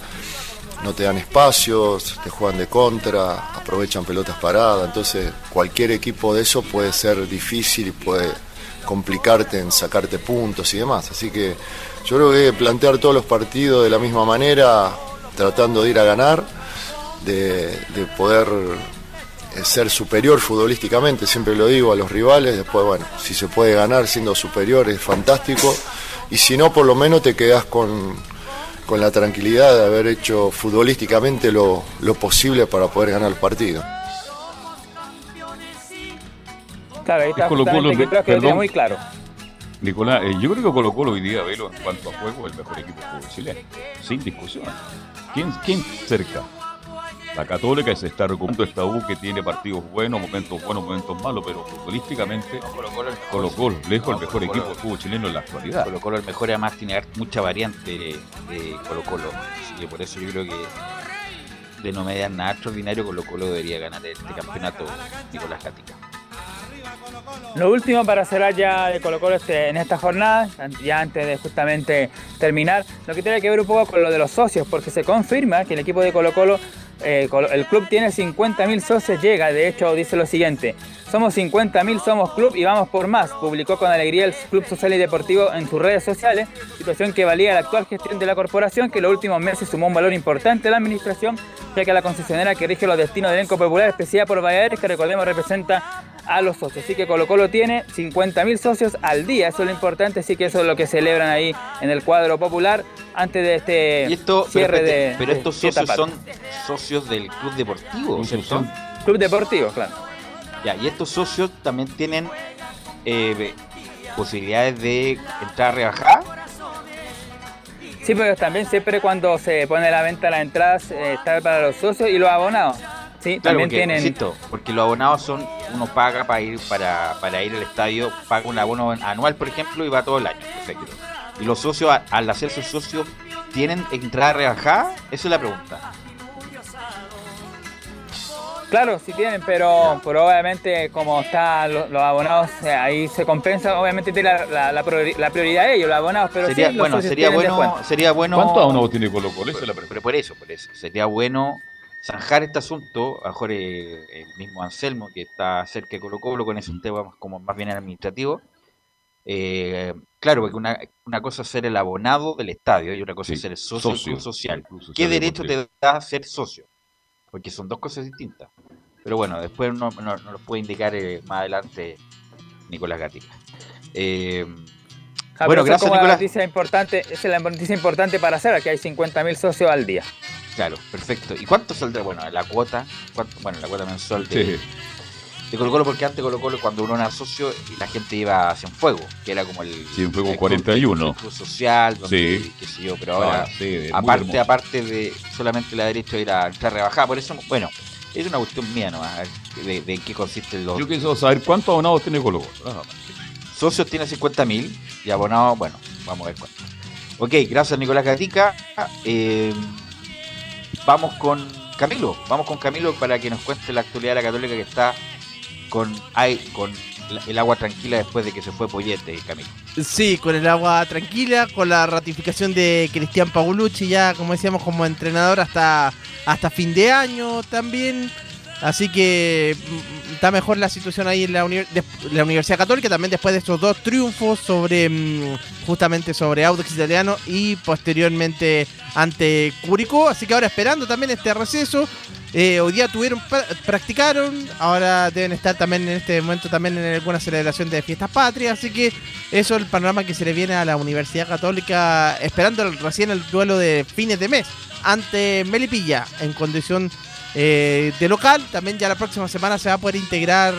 no te dan espacios, te juegan de contra, aprovechan pelotas paradas, entonces cualquier equipo de eso puede ser difícil y puede complicarte en sacarte puntos y demás, así que yo creo que plantear todos los partidos de la misma manera, tratando de ir a ganar de, de poder eh, ser superior futbolísticamente, siempre lo digo a los rivales, después bueno, si se puede ganar siendo superior es fantástico, y si no por lo menos te quedas con, con la tranquilidad de haber hecho futbolísticamente lo, lo posible para poder ganar el partido. Claro, ahí está Es Colo-Colo, justamente que creo que lo tiene perdón. muy claro. Nicolás, eh, yo creo que Colo Colo hoy día, Velo, en cuanto a juego, el mejor equipo de fútbol chileno. Sin discusión. ¿Quién, quién cerca? La Católica se está recuperando esta U que tiene partidos buenos, momentos buenos, momentos malos, pero futbolísticamente Colo Colo, lejos el mejor equipo de fútbol chileno en la actualidad. Colo Colo el mejor además tiene mucha variante de, de Colo Colo. Así que por eso yo creo que de no mediar nada extraordinario Colo Colo debería ganar este campeonato Nicolás Gatica. Lo último para cerrar ya de Colo Colo este- en esta jornada, ya antes de justamente terminar, lo que tiene que ver un poco con lo de los socios, porque se confirma que el equipo de Colo Colo, eh, el club tiene 50.000 socios, llega, de hecho dice lo siguiente, somos 50.000, somos club y vamos por más, publicó con alegría el Club Social y Deportivo en sus redes sociales, situación que valía la actual gestión de la corporación, que en los últimos meses sumó un valor importante a la administración, ya que la concesionera que rige los destinos del elenco popular es presidida por Valladares, que recordemos representa a los socios. Así que Colo Colo tiene 50.000 socios al día, eso es lo importante, así que eso es lo que celebran ahí en el cuadro popular antes de este Y esto, pero, cierre de... pero estos socios son socios del club deportivo, ¿cierto? Club Deportivo, claro. Ya, y estos socios también tienen eh, posibilidades de entrar a rebajar. Sí, pero también siempre cuando se pone la venta las entradas eh, está para los socios y los abonados. Sí, Claro, también porque, tienen. insisto, porque los abonados son, uno paga para ir para, para ir al estadio, paga un abono anual, por ejemplo, y va todo el año. Perfecto. Y los socios, a- al hacerse socios, ¿tienen entrada rebajada? Esa es la pregunta. Claro, sí tienen, pero, pero obviamente como están los, los abonados, eh, ahí se compensa, obviamente tiene la, la- la priori- la prioridad de ellos, los abonados, pero sería, sí, bueno, sería bueno, descuento. sería bueno. ¿Cuántos abonados tiene Colo Colo? Esa es la Pero, pero por eso, por eso. Sería bueno zanjar este asunto. A lo mejor eh, el mismo Anselmo, que está cerca de Colo Colo, con ese tema más- como más bien administrativo. Eh, claro, porque una, una cosa es ser el abonado del estadio y otra cosa Sí, es ser el socio, del socio, club social. club social ¿Qué derecho te da ser socio? Porque son dos cosas distintas. Pero bueno, después no, no, no lo puede indicar eh, más adelante Nicolás Gatica. Eh, bueno, gracias como la Nicolás. noticia importante, esa es la noticia importante para hacer, que hay 50.000 socios al día. Claro, perfecto. ¿Y cuánto saldrá? Bueno, la cuota, cuánto- bueno, la cuota mensual de, Sí. de Colo Colo, porque antes Colo Colo cuando uno era socio y la gente iba a Cienfuego, que era como el Cienfuegos el club- 41. el club social, donde, Sí. qué sé yo, pero ahora Ah, sí, aparte, aparte de solamente la derecha de ir a entrar rebajada, por eso, bueno, es una cuestión mía nomás, de, de en qué consisten los Yo quiero saber cuántos abonados tiene Colo socios tiene 50 mil y abonados, bueno, vamos a ver cuánto. Ok, gracias Nicolás Gatica. Eh, vamos con Camilo, vamos con Camilo para que nos cuente la actualidad de la Católica que está con, ay, con el agua tranquila después de que se fue Poyete, Camilo. Sí, con el agua tranquila, con la ratificación de Cristian Paulucci ya, como decíamos, como entrenador hasta, hasta fin de año también. Así que mm, está mejor la situación ahí en la, Universidad Católica, también después de estos dos triunfos sobre mm, justamente sobre Audax Italiano y posteriormente ante Curicó. Así que ahora esperando también este receso. Eh, hoy día tuvieron, pra- practicaron, ahora deben estar también en este momento también en alguna celebración de fiestas patrias, así que eso es el panorama que se le viene a la Universidad Católica, esperando recién el duelo de fines de mes ante Melipilla en condición eh, de local. También ya la próxima semana se va a poder integrar,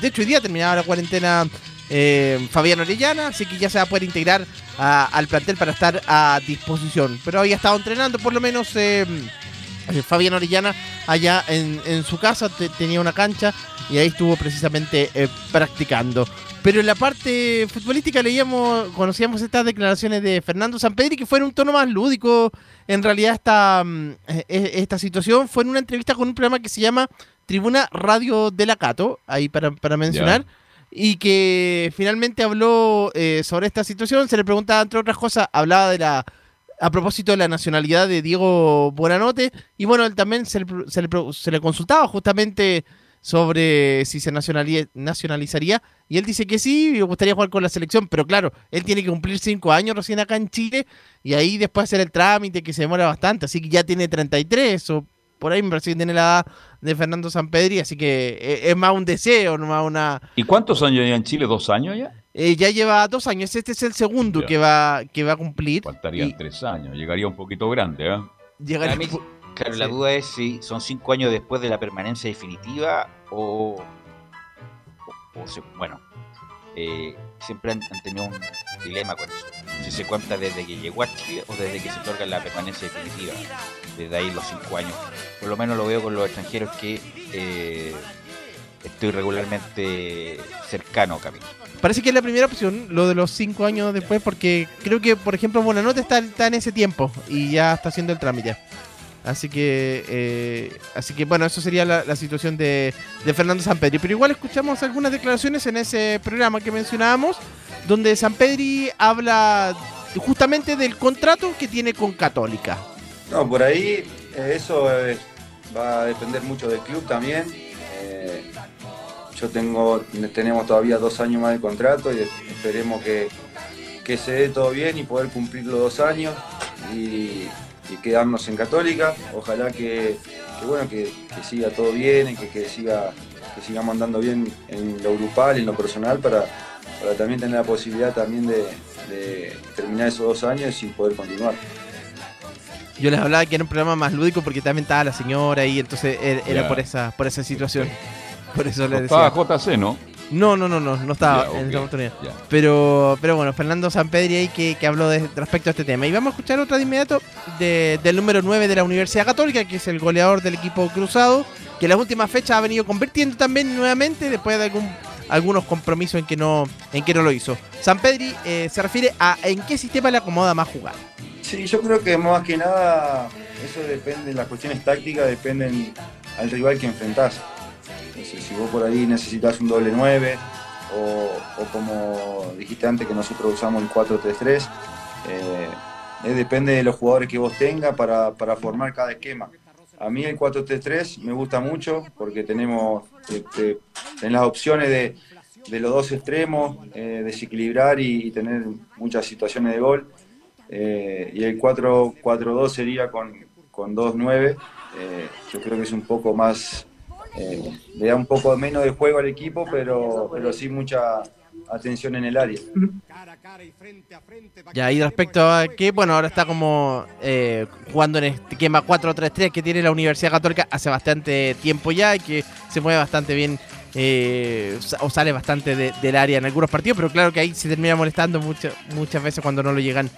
de hecho hoy día terminaba la cuarentena eh, Fabián Orellana, así que ya se va a poder integrar al plantel para estar a disposición. Pero había estado entrenando por lo menos... eh, Fabián Orellana allá en, en su casa te- tenía una cancha y ahí estuvo precisamente eh, practicando. Pero en la parte futbolística leíamos, conocíamos estas declaraciones de Fernando Sampedri que fue en un tono más lúdico. En realidad esta, mm, eh, eh, esta situación fue en una entrevista con un programa que se llama Tribuna Radio de la Cato, ahí para, para mencionar. Y que finalmente habló eh, sobre esta situación, se le preguntaba entre otras cosas, hablaba de la a propósito de la nacionalidad de Diego Buenanote. Y bueno, él también se le, se le se le consultaba justamente sobre si se nacionali- nacionalizaría. Y él dice que sí, le gustaría jugar con la selección. Pero claro, él tiene que cumplir cinco años recién acá en Chile. Y ahí después hacer el trámite que se demora bastante. Así que ya tiene 33 o por ahí me que tiene la edad de Fernando Sampedri. Así que eh, es más un deseo, no más una... ¿Y cuántos años ya en Chile? ¿Dos años ya? Eh, ya lleva dos años. Este es el segundo Ya. que va, que va a cumplir. Faltarían Y tres años. Llegaría un poquito grande, ¿eh? llegaría- A mí, claro, la duda es si son cinco años después de la permanencia definitiva o, o- o se- bueno, eh, siempre han, han tenido un dilema con eso. Si se cuenta desde que llegó a Chile o desde que se otorga la permanencia definitiva. Desde ahí los cinco años. Por lo menos lo veo con los extranjeros que eh, estoy regularmente cercano, Camilo. Parece que es la primera opción, lo de los cinco años después, porque creo que, por ejemplo, Buenanote está, está en ese tiempo y ya está haciendo el trámite. Así que, eh, así que bueno, eso sería la, situación de, de Fernando Sampedri. Pero igual escuchamos algunas declaraciones en ese programa que mencionábamos, donde Sampedri habla justamente del contrato que tiene con Católica. No, por ahí eso eh, va a depender mucho del club también. Yo tengo, tenemos todavía dos años más de contrato y esperemos que, que se dé todo bien y poder cumplir los dos años y, y quedarnos en Católica. Ojalá que, que, bueno que, que siga todo bien y que, que siga que sigamos andando bien en lo grupal, en lo personal para, para también tener la posibilidad también de, de terminar esos dos años y poder continuar. Yo les hablaba que era un programa más lúdico porque también estaba la señora ahí, entonces er- era por esa, por esa situación. Por eso le decía. estaba JC, ¿no? No, no, no, no, no estaba en esa oportunidad. Pero, pero bueno, Fernando Sampedri ahí que, que habló de, respecto a este tema. Y vamos a escuchar otra de inmediato de- del número 9 de la Universidad Católica, que es el goleador del equipo cruzado, que en las últimas fechas ha venido convirtiendo también nuevamente después de algún, algunos compromisos en que no, en que no lo hizo. Sampedri eh, se refiere a en qué sistema le acomoda más jugar. Sí, yo creo que más que nada eso depende, las cuestiones tácticas dependen al rival que enfrentás. Entonces, si vos por ahí necesitas un doble 9 o, o como dijiste antes que nosotros usamos el 4-3-3, eh, eh, depende de los jugadores que vos tengas para, para formar cada esquema. A mí el 4-3-3 me gusta mucho porque tenemos en las opciones de, de los dos extremos, eh, desequilibrar y, y tener muchas situaciones de gol. Eh, y el 4-4-2 sería con, con 2-9. Eh, yo creo que es un poco más, eh, le da un poco menos de juego al equipo, pero, pero sí mucha atención en el área. Ya, y respecto a que, bueno, ahora está como eh, jugando en este esquema 4-3-3 que tiene la Universidad Católica hace bastante tiempo ya y que se mueve bastante bien eh, o sale bastante de- del área en algunos partidos, pero claro que ahí se termina molestando mucho- muchas veces cuando no le llegan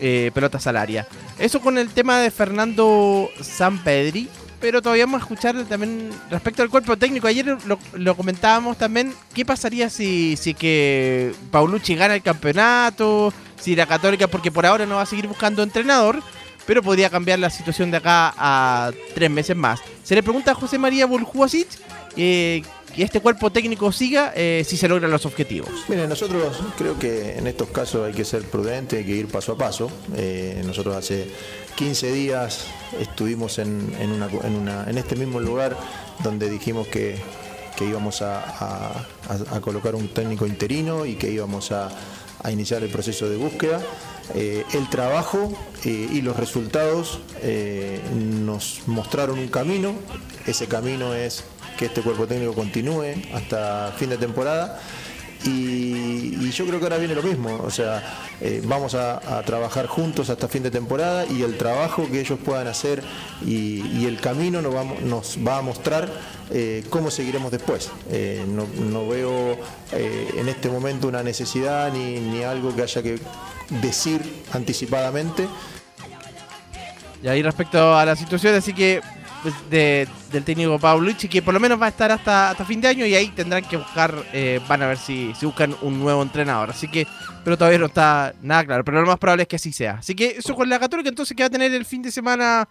eh, pelotas al área. Eso con el tema de Fernando Sampedri, pero todavía vamos a escuchar también respecto al cuerpo técnico. Ayer lo, lo comentábamos también, ¿qué pasaría si, si que Paulucci gana el campeonato? Si la Católica, porque por ahora no va a seguir buscando entrenador, pero podría cambiar la situación de acá a tres meses más. Se le pregunta a José María Buljuasic eh, que este cuerpo técnico siga eh, si se logran los objetivos. Mire, nosotros creo que en estos casos hay que ser prudente, hay que ir paso a paso. Eh, nosotros hace 15 días estuvimos en, en una- en este mismo lugar donde dijimos que, que íbamos a- a- a colocar un técnico interino y que íbamos a, a iniciar el proceso de búsqueda. Eh, el trabajo eh, y los resultados eh, nos mostraron un camino. Ese camino es que este cuerpo técnico continúe hasta fin de temporada. Y, yo creo que ahora viene lo mismo, o sea, eh, vamos a, trabajar juntos hasta fin de temporada y el trabajo que ellos puedan hacer y, el camino nos, va a mostrar eh, cómo seguiremos después. Eh, no, no veo en este momento una necesidad ni, ni algo que haya que decir anticipadamente. Y ahí respecto a la situación, así que de- del técnico Paulucci, que por lo menos va a estar hasta, hasta fin de año y ahí tendrán que buscar, eh, van a ver si, si buscan un nuevo entrenador. Así que, pero todavía no está nada claro, pero lo más probable es que así sea. Así que eso con la Católica, entonces que va a tener el fin de semana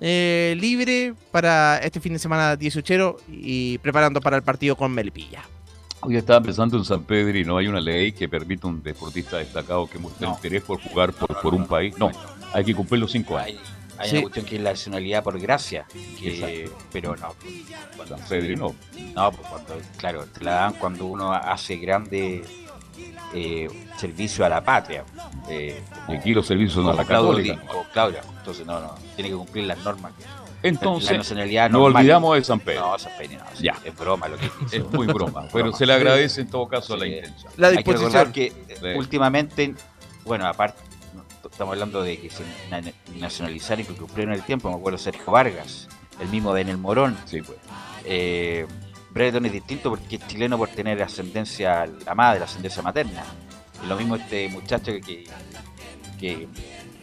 eh, libre para este fin de semana 18 y preparando para el partido con Melipilla. Hoy estaba pensando en San Pedro y no hay una ley que permita a un deportista destacado que muestre interés por jugar por, por un país. No, hay que cumplir los cinco años. Hay Sí. una cuestión que es la nacionalidad por gracia, que, pero no. San Pedro no. No, pues cuando, claro, te la dan cuando uno hace grande eh, servicio a la patria. Eh, Y aquí los servicios son a la como Claudia. Entonces, no, no, tiene que cumplir las normas. Entonces, la nacionalidad no olvidamos de San Pedro. No, San Pedro no, sí, Ya. es broma lo que dice. Es muy broma, pero broma. se le agradece en todo caso la intención. Hay que recordar que eh, Sí. últimamente, bueno, aparte, estamos hablando de que se na- nacionalizaron y que cumplieron el tiempo. Me acuerdo Sergio Vargas, el mismo de Enel Morón. Sí, pues. Eh, Brereton es distinto porque es chileno por tener ascendencia, la madre, ascendencia materna. Y lo mismo este muchacho que, que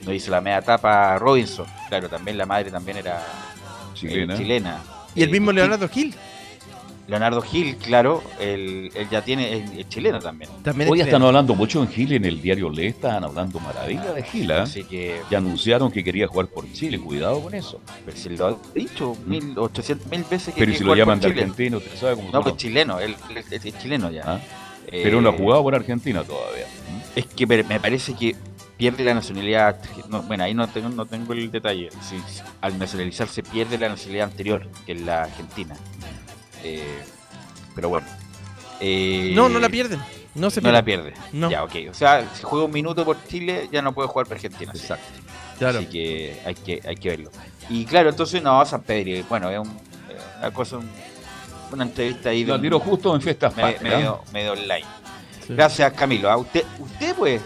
nos hizo la media tapa, Robinson. Claro, también la madre también era eh, Chilena. chilena. Y el Eh, mismo distin- Leonardo Gil. Leonardo Gil, claro, él, él ya tiene, es, es chileno también. Hoy están hablando mucho en Chile, en el diario Le están hablando maravilla de Gil, ¿ah? Así que Ya anunciaron que quería jugar por Chile, cuidado con eso. Pero si lo ha dicho mil, 800 mil veces que Pero si lo llaman de argentino, sabe cómo No, pues chileno, él, él es, es chileno ya. ¿Ah? Eh, Pero no ha jugado por Argentina todavía. Es que me me parece que pierde la nacionalidad. no, bueno, ahí no tengo, no tengo el detalle. Si- si al nacionalizarse pierde la nacionalidad anterior, que es la argentina. Eh, pero bueno. Eh, No, no la pierden. No se no la pierde. pierde. No. Ya, ok. O sea, si juega un minuto por Chile, ya no puede jugar por Argentina. sí. Exacto. Claro. Así que hay que, hay que verlo. Y claro, entonces no, San Pedro, bueno, es un, eh, una cosa, un- una entrevista ahí. un- tiró justo en fiestas me- patrias. medio, medio online. Gracias, Camilo. A usted, usted pues,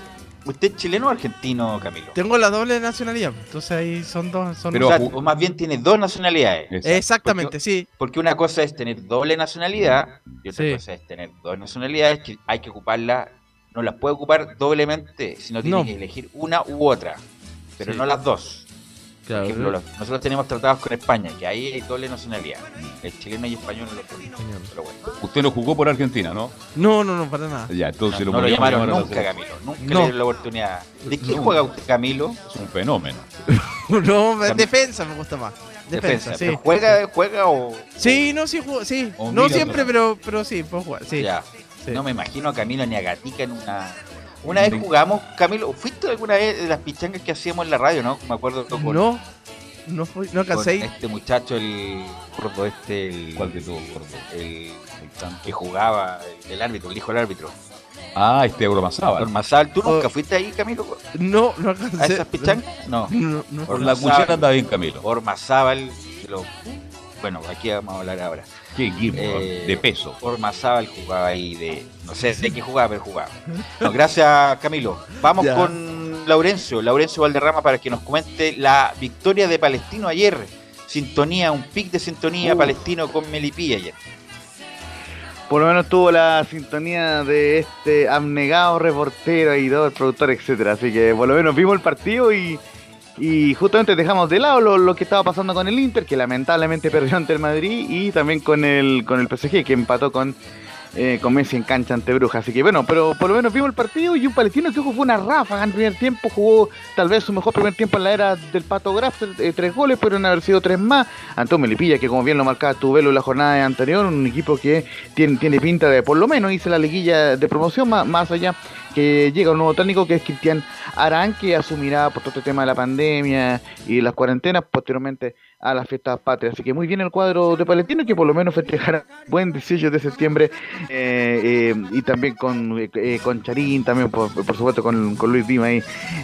¿Usted es chileno o argentino, Camilo? Tengo la doble nacionalidad, entonces ahí son dos. Son Pero, o, más bien tiene dos nacionalidades. Exactamente, Porque- sí. Porque una cosa es tener doble nacionalidad y otra Sí. cosa es tener dos nacionalidades que hay que ocuparla, no las puede ocupar doblemente, sino tiene No. que elegir una u otra, pero Sí. no las dos. Claro, Por ejemplo, pero- los- nosotros tenemos tratados con España, que ahí hay doble nacionalidad. El chileno y español no lo ponen. Pero bueno. Usted no jugó por Argentina, ¿no? No, no, no, para nada. Ya, entonces No, lo no lo llamaron nunca. Camilo. Nunca No. le dieron la oportunidad. ¿De qué No. juega usted, Camilo? Es un fenómeno. no, Cam- defensa me gusta más. Defensa, sí. ¿Pero ¿Juega, juega o...? Sí, no, sí, juego, sí. O No siempre, pero, pero sí, puedo jugar. Sí. Ya. Sí. No me imagino a Camilo ni a Gatica en una... Una vez jugamos, Camilo, ¿fuiste alguna vez de las pichangas que hacíamos en la radio, no? Me acuerdo con, No, no, fui, no con alcancé. este muchacho, el gordo este, el... ¿Cuál de todos, gordo? El, el que jugaba, el, el árbitro, el hijo del árbitro. Ah, este Euromazábal. Ormazábal, ¿tú nunca Oh. fuiste ahí, Camilo? No, no ¿A alcancé. esas pichangas? No. No, la cuchara anda bien, Camilo. Ormazábal, lo- bueno, aquí vamos a hablar ahora. Qué equipo, Eh, de peso. Ormazábal jugaba ahí de. No sé de qué jugaba, pero jugaba. No, gracias, Camilo. Vamos Ya. con Laurencio, Laurencio Valderrama, para que nos comente la victoria de Palestino ayer. Sintonía, un pic de sintonía Uh. palestino con Melipilla ayer. Por lo menos tuvo la sintonía de este abnegado reportero, editor, productor, etcétera. Así que por lo menos vimos el partido y, y justamente dejamos de lado lo, lo que estaba pasando con el Inter, que lamentablemente perdió ante el Madrid, y también con el con el PSG, que empató con, eh, con Messi en cancha ante Bruja. Así que bueno, pero por lo menos vimos el partido y un palestino que ojo, fue una ráfaga en primer tiempo, jugó tal vez su mejor primer tiempo en la era del Pato Graf, eh, tres goles, pero en haber sido tres más. Antón Melipilla, que como bien lo marcaba Tubelo en la jornada anterior, un equipo que tiene, tiene pinta de por lo menos hice la liguilla de promoción, más, más allá que llega un nuevo técnico que es Cristian Arán, que asumirá por todo este tema de la pandemia y las cuarentenas posteriormente a las fiestas patrias. Así que muy bien el cuadro de Palestino, que por lo menos festejará buen 18 de septiembre eh, eh, y también con, eh, con Charín, también por, por supuesto con, con Luis Dima ahí,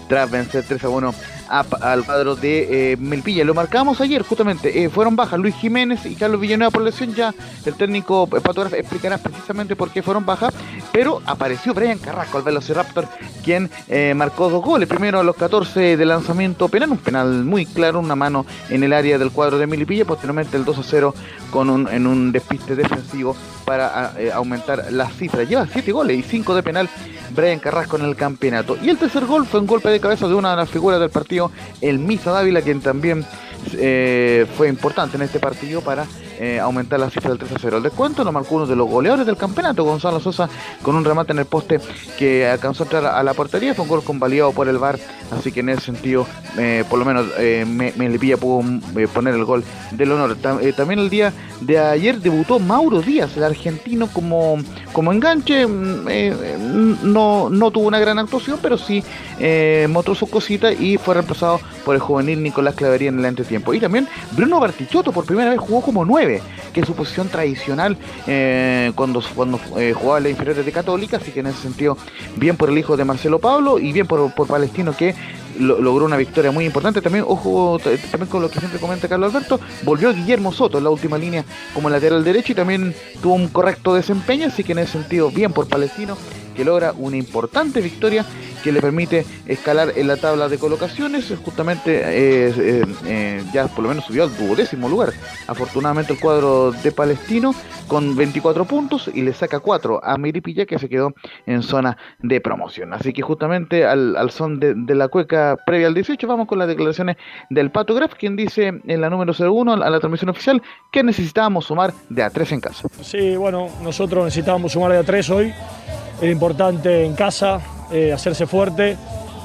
tras vencer 3 a 1 al cuadro de eh. Lo marcamos ayer, justamente, eh, fueron bajas Luis Jiménez y Carlos Villanueva por lesión, ya el técnico eh, Pato explicará precisamente por qué fueron bajas, pero apareció Brian Carrasco, el Velociraptor, quien eh, marcó dos goles, primero a los 14 de lanzamiento penal, un penal muy claro, una mano en el área del cuadro de Melipilla, posteriormente el 2 a 0 con un, en un despiste defensivo para aumentar las cifras. Lleva 7 goles y 5 de penal Brian Carrasco en el campeonato. Y el tercer gol fue un golpe de cabeza de una de las figuras del partido, el Misa Dávila, quien también eh, fue importante en este partido para eh, aumentar la cifra del 3 a 0. El descuento lo marcó uno de los goleadores del campeonato, Gonzalo Sosa, con un remate en el poste que alcanzó a entrar a la portería. Fue un gol convalidado por el VAR, así que en ese sentido, eh, por lo menos, eh, Me- pudo eh, poner el gol del honor. Ta- también el día de ayer debutó Mauro Díaz, el argentino, como, como enganche. mm, no, no tuvo una gran actuación, pero sí mostró su cosita y fue reemplazado por el juvenil Nicolás Clavería en el entretiempo. Y también Bruno Bartichotto por primera vez jugó como 9, que es su posición tradicional eh, cuando, cuando eh, jugaba en la inferiores de Católica, así que en ese sentido, bien por el hijo de Marcelo Pablo y bien por, por Palestino que lo- logró una victoria muy importante. También, ojo, también con lo que siempre comenta Carlos Alberto, volvió Guillermo Soto en la última línea como lateral derecho y también tuvo un correcto desempeño, así que en ese sentido, bien por Palestino, que logra una importante victoria que le permite escalar en la tabla de colocaciones. Justamente eh, eh, eh, ya por lo menos subió al duodécimo lugar. Afortunadamente el cuadro de Palestino con 24 puntos y le saca 4 a Miripilla que se quedó en zona de promoción. Así que justamente al, son de la cueca previa al 18 vamos con las declaraciones del Pato Graf, quien dice en la número 01 a la transmisión oficial que necesitábamos sumar de a 3 en casa. Sí, bueno, nosotros necesitábamos sumar de a tres hoy. Era importante en casa eh, hacerse fuerte.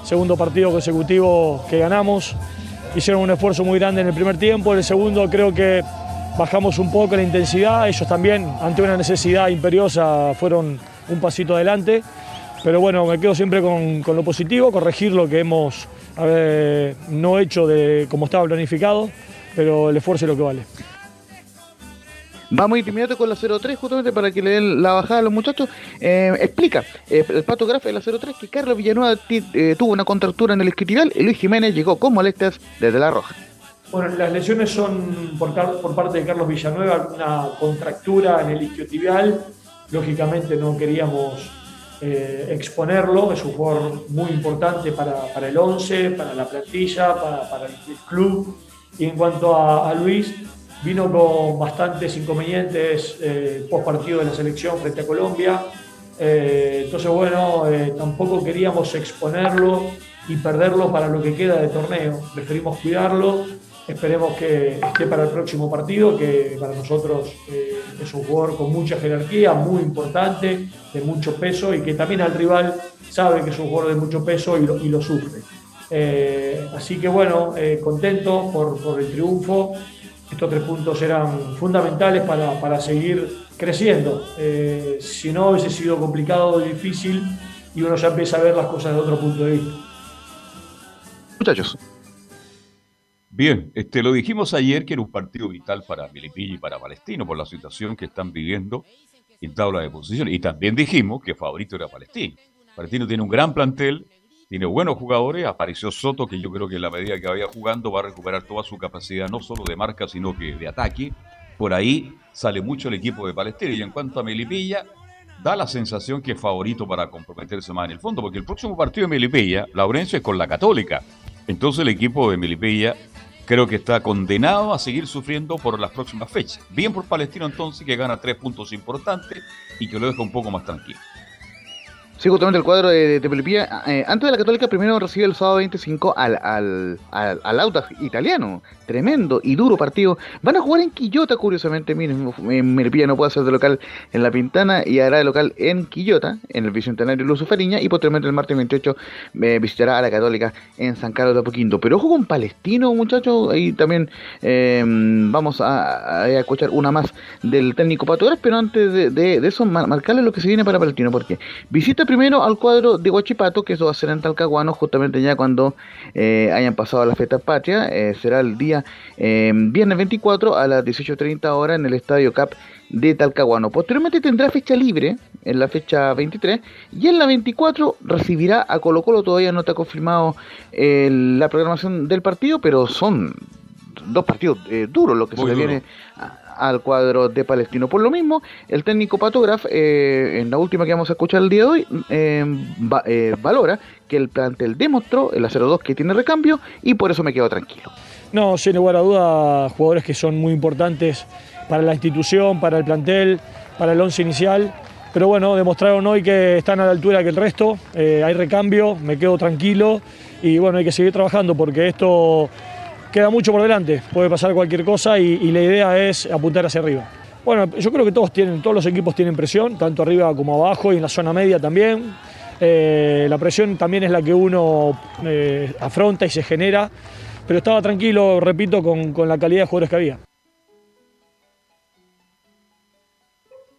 Segundo partido consecutivo que ganamos. Hicieron un esfuerzo muy grande en el primer tiempo. En el segundo creo que bajamos un poco la intensidad. Ellos también, ante una necesidad imperiosa, fueron un pasito adelante. Pero bueno, me quedo siempre con, con lo positivo, corregir lo que hemos eh, no hecho de como estaba planificado, pero el esfuerzo es lo que vale. Vamos a ir inmediato con la 03 justamente para que le den la bajada a los muchachos. Eh, explica eh, el Pato Graf de la 03 que Carlos Villanueva eh, tuvo una contractura en el isquiotibial y Luis Jiménez llegó con molestias desde la roja. Bueno, las lesiones son por, Car- por parte de Carlos Villanueva, una contractura en el isquiotibial. Lógicamente no queríamos eh, exponerlo, es un jugador muy importante para, para el 11, para la plantilla, para, para, el club. Y en cuanto a, Luis, vino con bastantes inconvenientes eh, post partido de la selección frente a Colombia. Eh, entonces, bueno, eh, tampoco queríamos exponerlo y perderlo para lo que queda de torneo. Preferimos cuidarlo. Esperemos que esté para el próximo partido, que para nosotros eh, es un jugador con mucha jerarquía, muy importante, de mucho peso y que también al rival sabe que es un jugador de mucho peso y lo, y lo sufre. Eh, así que bueno, eh, contento por, por el triunfo estos tres puntos eran fundamentales para, para seguir creciendo. Si no, hubiese sido complicado, difícil y uno ya empieza a ver las cosas de otro punto de vista. Muchachos. Bien, este, lo dijimos ayer que era un partido vital para Milipilla y para Palestino por la situación que están viviendo en tabla de posiciones. Y también dijimos que favorito era Palestino. Palestino tiene un gran plantel, tiene buenos jugadores, apareció Soto, que yo creo que en la medida que vaya jugando va a recuperar toda su capacidad, no solo de marca, sino que de ataque. Por ahí sale mucho el equipo de Palestina. Y en cuanto a Melipilla, da la sensación que es favorito para comprometerse más en el fondo, porque el próximo partido de Melipilla, Laurencio, es con la Católica. Entonces el equipo de Melipilla creo que está condenado a seguir sufriendo por las próximas fechas. Bien por Palestino entonces, que gana tres puntos importantes y que lo deja un poco más tranquilo. Sí, justamente el cuadro de, de. Eh, antes de la Católica, primero recibe el sábado 25 al, al, al, al italiano. Tremendo y duro partido. Van a jugar en Quillota, curiosamente. Miren, Melipilla no puede hacer de local en La Pintana y hará de local en Quillota, en el Bicentenario Luz Fariña. Y posteriormente el martes 28 eh, visitará a la Católica en San Carlos de Apoquindo. Pero ojo con Palestino, muchachos. Ahí también eh, vamos a, escuchar una más del técnico Pato Pero antes de, eso, marcarle lo que se viene para Palestino. Porque visita al cuadro de Huachipato, que eso va a ser en Talcahuano, justamente ya cuando eh, hayan pasado las fiestas patrias. Eh, será el día eh, viernes 24 a las 18.30 horas en el Estadio CAP de Talcahuano. Posteriormente tendrá fecha libre en la fecha 23 y en la 24 recibirá a Colo Colo. Todavía no está confirmado la programación del partido, pero son dos partidos eh, duros lo que Muy se le viene al cuadro de Palestino. Por lo mismo, el técnico Patograf, eh, en la última que vamos a escuchar el día de hoy, eh, va, eh, valora que el plantel demostró el 0-2 que tiene recambio y por eso me quedo tranquilo. No, sin lugar a duda, jugadores que son muy importantes para la institución, para el plantel, para el once inicial. Pero bueno, demostraron hoy que están a la altura que el resto, hay recambio, me quedo tranquilo y bueno, hay que seguir trabajando porque esto queda mucho por delante, puede pasar cualquier cosa y, la idea es apuntar hacia arriba. Bueno, yo creo que todos tienen, todos los equipos tienen presión, tanto arriba como abajo y en la zona media también. Eh, la presión también es la que uno eh, afronta y se genera, pero estaba tranquilo, repito, con, con la calidad de jugadores que había.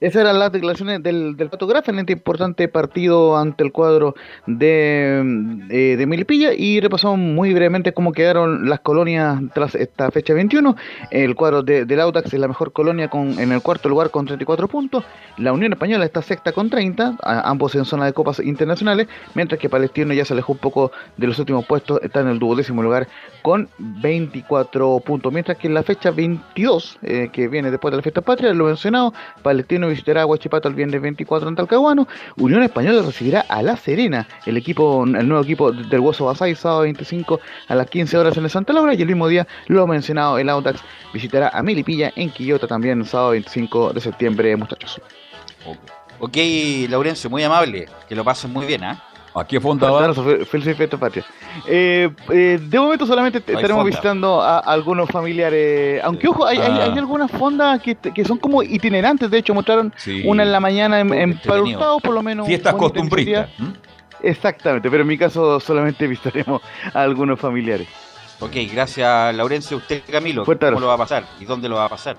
Esas eran las declaraciones del, del fotógrafo en este importante partido ante el cuadro de, de, de, Milipilla y repasamos muy brevemente cómo quedaron las colonias tras esta fecha 21. El cuadro de, del Audax es la mejor colonia con, en el cuarto lugar con 34 puntos. La Unión Española está sexta con 30, ambos en zona de copas internacionales, mientras que Palestino ya se alejó un poco de los últimos puestos, está en el duodécimo lugar con 24 puntos. Mientras que en la fecha 22, eh, que viene después de la fiesta patria, lo mencionado, Palestino visitará a Huachipato el viernes 24 en Talcahuano. Unión Española recibirá a La Serena, el equipo, el nuevo equipo del Hueso Basay, sábado 25 a las 15 horas en el Santa Laura. Y el mismo día, lo mencionado, el Audax visitará a Milipilla en Quillota también, sábado 25 de septiembre, muchachos. Ok, Laurencio, muy amable. Que lo pasen muy bien, ¿ah? Aquí Fonda Feliz fiesta patria. Eh, eh, de momento solamente estaremos fonda. visitando a, a, algunos familiares. Aunque, ojo, hay, ah. hay, hay, algunas fondas que, que, son como itinerantes. De hecho, mostraron sí. una en la mañana en, en Hurtado, por lo menos. Fiestas costumbristas. ¿Mm? Exactamente, pero en mi caso solamente visitaremos a algunos familiares. Ok, gracias, Laurencio. ¿Usted, Camilo, cómo lo va a pasar? ¿Y dónde lo va a pasar?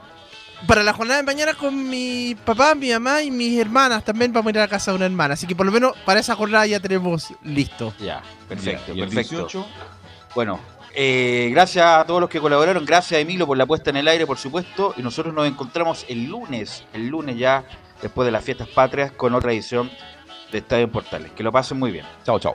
Para la jornada de mañana con mi papá, mi mamá y mis hermanas. También vamos a ir a la casa de una hermana. Así que por lo menos para esa jornada ya tenemos listo. Ya, perfecto, ¿Y perfecto. 18? Bueno, eh, gracias a todos los que colaboraron. Gracias a Emilio por la puesta en el aire, por supuesto. Y nosotros nos encontramos el lunes, el lunes ya, después de las fiestas patrias, con otra edición de Estadio en Portales. Que lo pasen muy bien. Chao, chao.